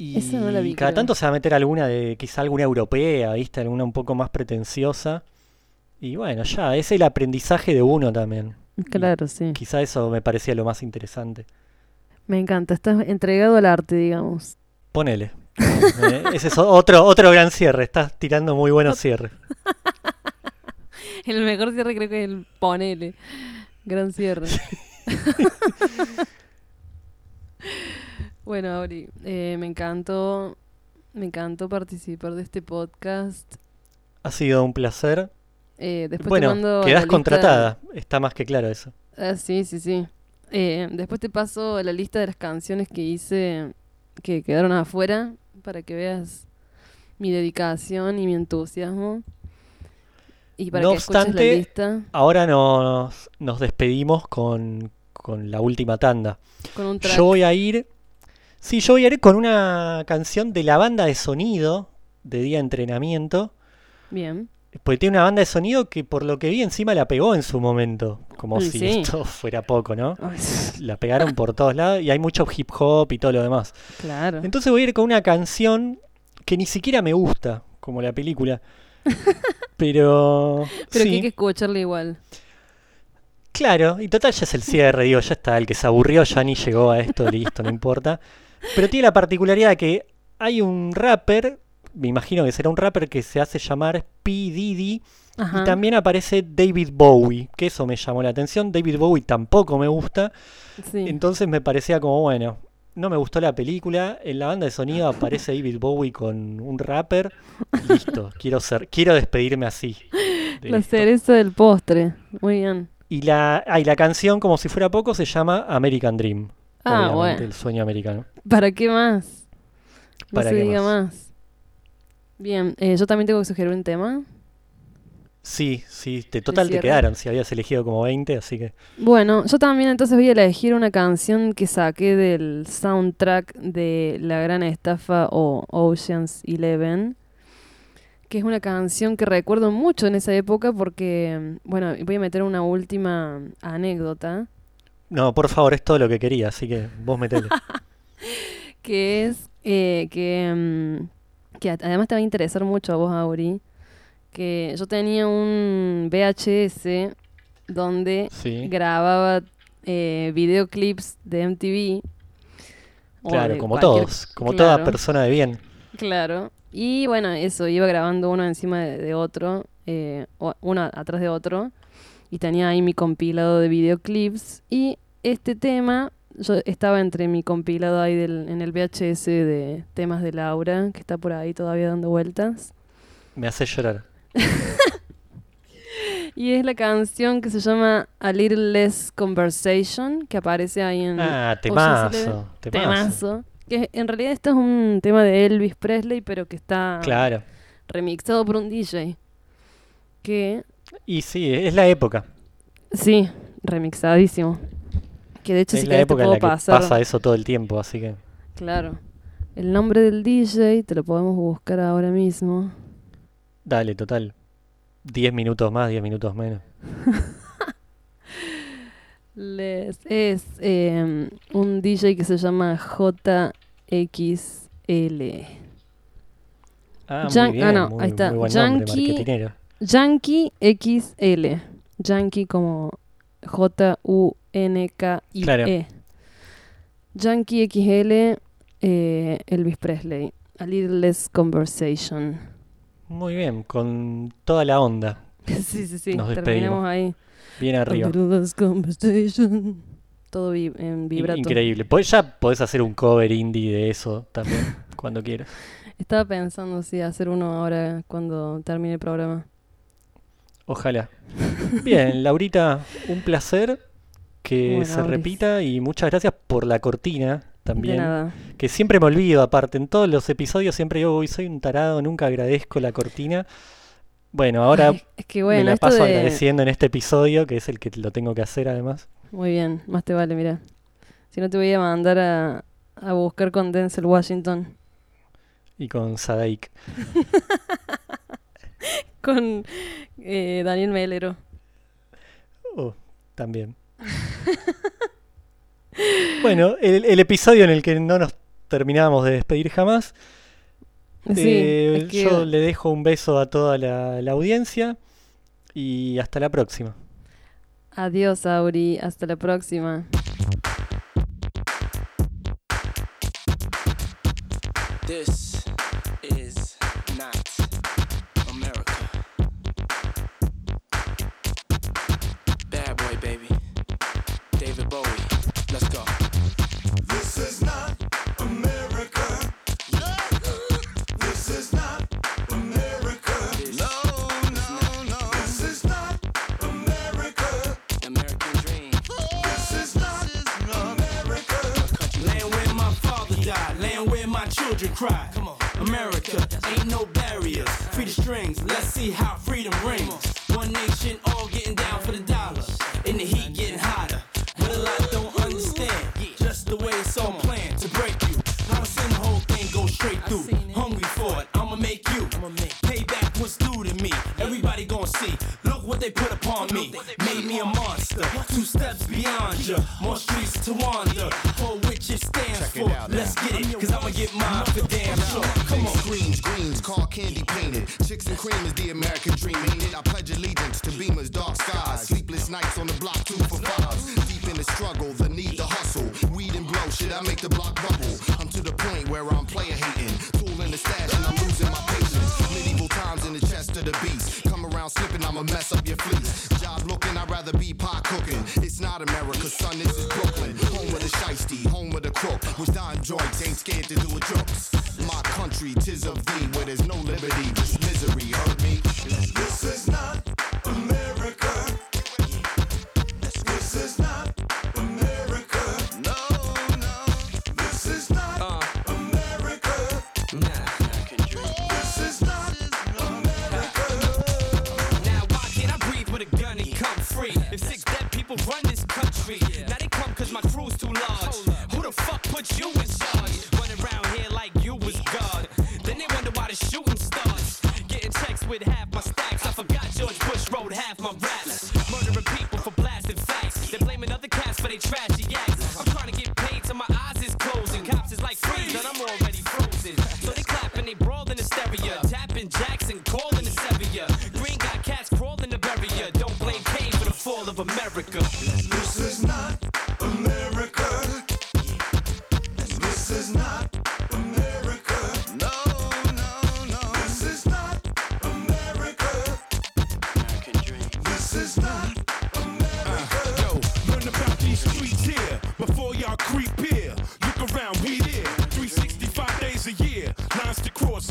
S1: Y
S2: no vi,
S1: cada
S2: creo.
S1: tanto se va a meter alguna de quizá alguna europea, ¿viste? Alguna un poco más pretenciosa. Y bueno, ya, es el aprendizaje de uno también.
S2: Claro, sí.
S1: Quizá eso me parecía lo más interesante.
S2: Me encanta. Estás entregado al arte, digamos.
S1: Ponele. Eh, ese es otro, otro gran cierre. Estás tirando muy buenos cierres.
S2: El mejor cierre creo que es el ponele. Gran cierre. bueno, Auri, eh, me encantó. Me encantó participar de este podcast.
S1: Ha sido un placer.
S2: Eh, después te
S1: Bueno,
S2: mando la
S1: quedás contratada. Está más que claro eso.
S2: Ah, sí, sí, sí. Eh, después te paso la lista de las canciones que hice que quedaron afuera para que veas mi dedicación y mi entusiasmo. Y para
S1: No
S2: que escuches la
S1: obstante,
S2: lista
S1: Ahora nos, nos despedimos con, con la última tanda.
S2: con un track.
S1: Yo voy a ir. Sí, yo voy a ir con una canción de la banda de sonido de Día de Entrenamiento.
S2: Bien.
S1: Porque tiene una banda de sonido que por lo que vi encima la pegó en su momento. Como
S2: Y
S1: si esto fuera poco, ¿no? La pegaron por todos lados y hay mucho hip hop y todo lo demás.
S2: claro.
S1: Entonces voy a ir con una canción que ni siquiera me gusta, como la película. Pero.
S2: Pero
S1: sí,
S2: que hay que escucharla igual.
S1: claro, y total ya es el cierre, digo, ya está, el que se aburrió ya ni llegó a esto, listo, no importa. Pero tiene la particularidad de que hay un rapper me imagino que será un rapper que se hace llamar P. Diddy.
S2: Ajá.
S1: Y también aparece David Bowie, que eso me llamó la atención. David Bowie tampoco me gusta.
S2: Sí.
S1: Entonces me parecía como, bueno, no me gustó la película. En la banda de sonido aparece David Bowie con un rapper. Listo, quiero ser, quiero despedirme así. de
S2: La
S1: esto.
S2: cereza del postre. Muy bien.
S1: Y la, ah, y la canción, como si fuera poco, se llama American Dream.
S2: Ah, bueno.
S1: el sueño americano.
S2: ¿Para qué más? No
S1: ¿Para
S2: se
S1: qué
S2: diga
S1: más?
S2: más. Bien, eh, yo también tengo que sugerir un tema.
S1: Sí, sí, total te quedaron, si habías elegido como 20, así que...
S2: Bueno, yo también entonces voy a elegir una canción que saqué del soundtrack de La Gran Estafa o Ocean's Eleven, que es una canción que recuerdo mucho en esa época porque, bueno, voy a meter una última anécdota,
S1: No, por favor, es todo lo que quería, así que vos metele.
S2: que es eh, que, mm, que además te va a interesar mucho a vos, Auri, que yo tenía un VHS donde
S1: Sí.
S2: grababa eh, videoclips de MTV.
S1: Claro, como todos, como toda persona de bien.
S2: Claro. Y bueno, eso, iba grabando uno encima de, de otro, eh, o- uno atrás de otro, y tenía ahí mi compilado de videoclips. Y este tema, yo estaba entre mi compilado ahí del, en el VHS de temas de Laura, que está por ahí todavía dando vueltas.
S1: Me hace llorar.
S2: Y es la canción que se llama A Little Less Conversation, que aparece ahí en...
S1: Ah, temazo, temazo.
S2: Temazo. Que en realidad esto es un tema de Elvis Presley, pero que está
S1: Claro.
S2: remixado por un DJ. Que,
S1: Y sí, es la época.
S2: sí, remixadísimo. Que de hecho
S1: es
S2: si
S1: la
S2: te
S1: época en la que
S2: pasar.
S1: pasa eso todo el tiempo, así que...
S2: Claro. El nombre del DJ te lo podemos buscar ahora mismo.
S1: Dale, total. 10 minutos más, 10 minutos menos.
S2: Les, es eh, un DJ que se llama JXL.
S1: Ah,
S2: Yan-
S1: muy bien,
S2: ah, no,
S1: muy,
S2: ahí está.
S1: muy buen
S2: Yankee-. Yankee XL. Yankee como J-U-N-K-I-E.
S1: Claro.
S2: Yankee XL, eh, Elvis Presley. A Little Less Conversation.
S1: Muy bien, con toda la onda.
S2: sí, sí, sí.
S1: Nos
S2: Terminamos
S1: despedimos.
S2: ahí.
S1: Bien
S2: A
S1: arriba.
S2: little less conversation. Todo vi- en vibrato.
S1: Increíble. Pues ya podés hacer un cover indie de eso también, cuando quieras.
S2: Estaba pensando si hacer uno ahora cuando termine el programa.
S1: Ojalá. Bien, Laurita, un placer que
S2: Bueno,
S1: se
S2: Auris.
S1: repita y muchas gracias por la cortina
S2: De
S1: también.
S2: nada.
S1: Que siempre me olvido, aparte, en todos los episodios siempre digo, uy, soy un tarado, nunca agradezco la cortina. Bueno, ahora
S2: Ay, es que bueno,
S1: me la paso
S2: de...
S1: agradeciendo en este episodio, que es el que lo tengo que hacer además.
S2: Muy bien, más te vale, mira. Si no te voy a mandar a, a buscar con Denzel Washington.
S1: Y con Sadaik.
S2: Con eh, Daniel Melero.
S1: Oh, también. bueno, el, el episodio en el que no nos terminábamos de despedir jamás.
S2: Sí,
S1: Eh,
S2: es que-
S1: Yo le dejo un beso a toda la, la audiencia y hasta la próxima.
S2: Adiós, Auri. Hasta la próxima.
S8: This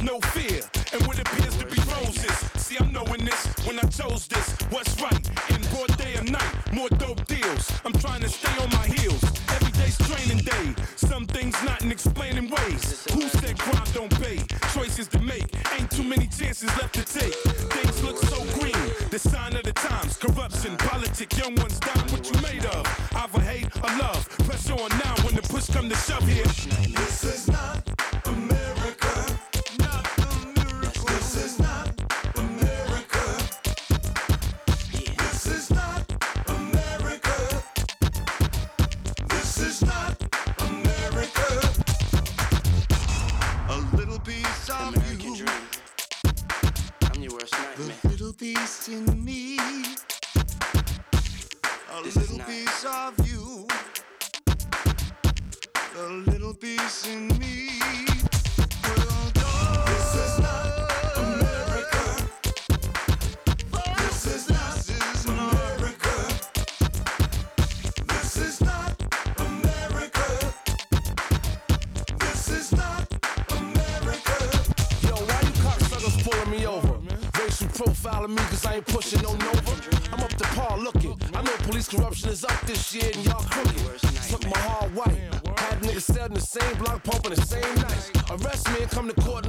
S7: no
S6: fear, and what appears to be roses. See, I'm knowing this when I chose this. What's right in broad day or night? More dope deals. I'm trying to stay on my heels. Every day's training day. Some things not in explaining ways. Who said crime don't pay? Choices to make. Ain't too many chances left to take. Things look so green. The sign of the times. Corruption, politics, young ones down. What you made of? Either hate or love. Pressure on now when the push come to shove here.
S11: This is piece in me, a
S8: this
S11: little piece of you, a little piece in me.
S4: Pushin' ain't pushing no Nova. I'm up to par looking. I know police corruption is up this year and y'all crooked. Took my hard white. Had niggas selling the same block pumping the same nights. Arrest me and come to court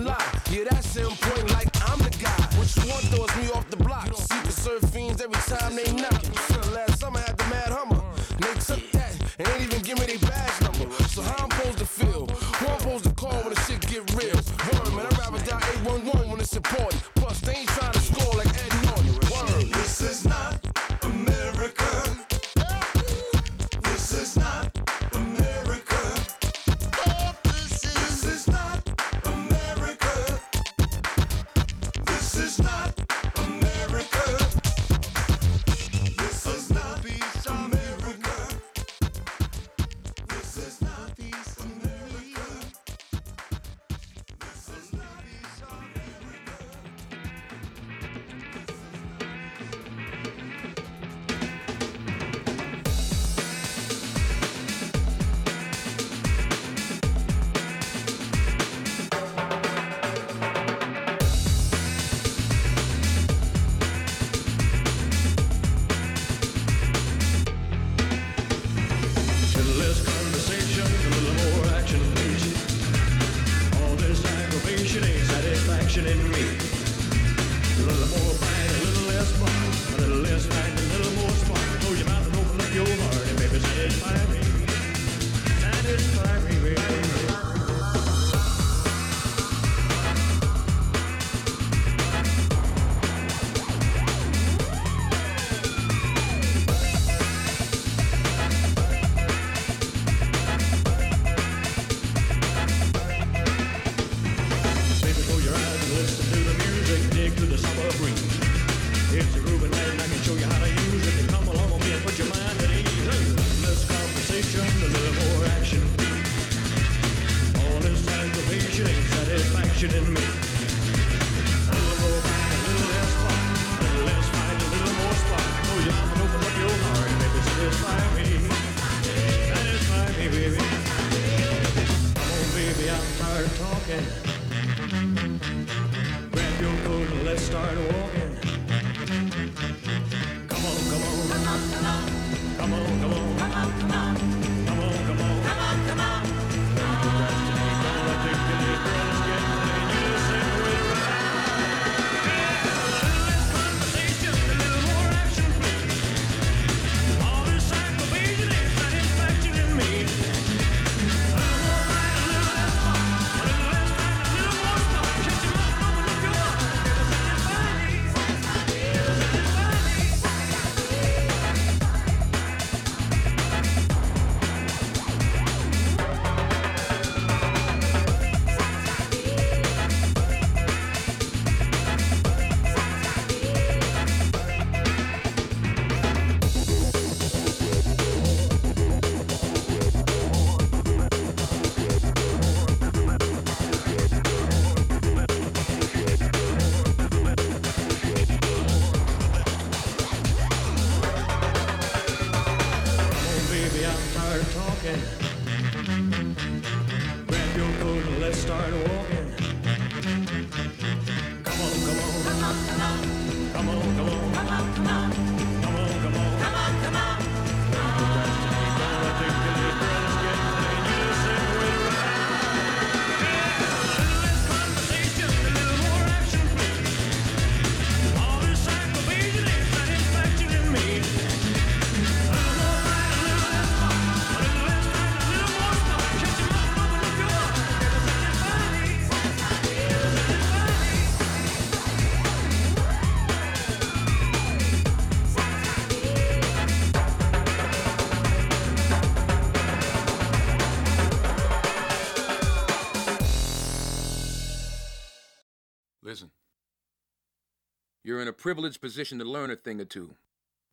S12: privileged position to learn a thing or two.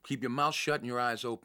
S12: Keep your mouth shut and your eyes open.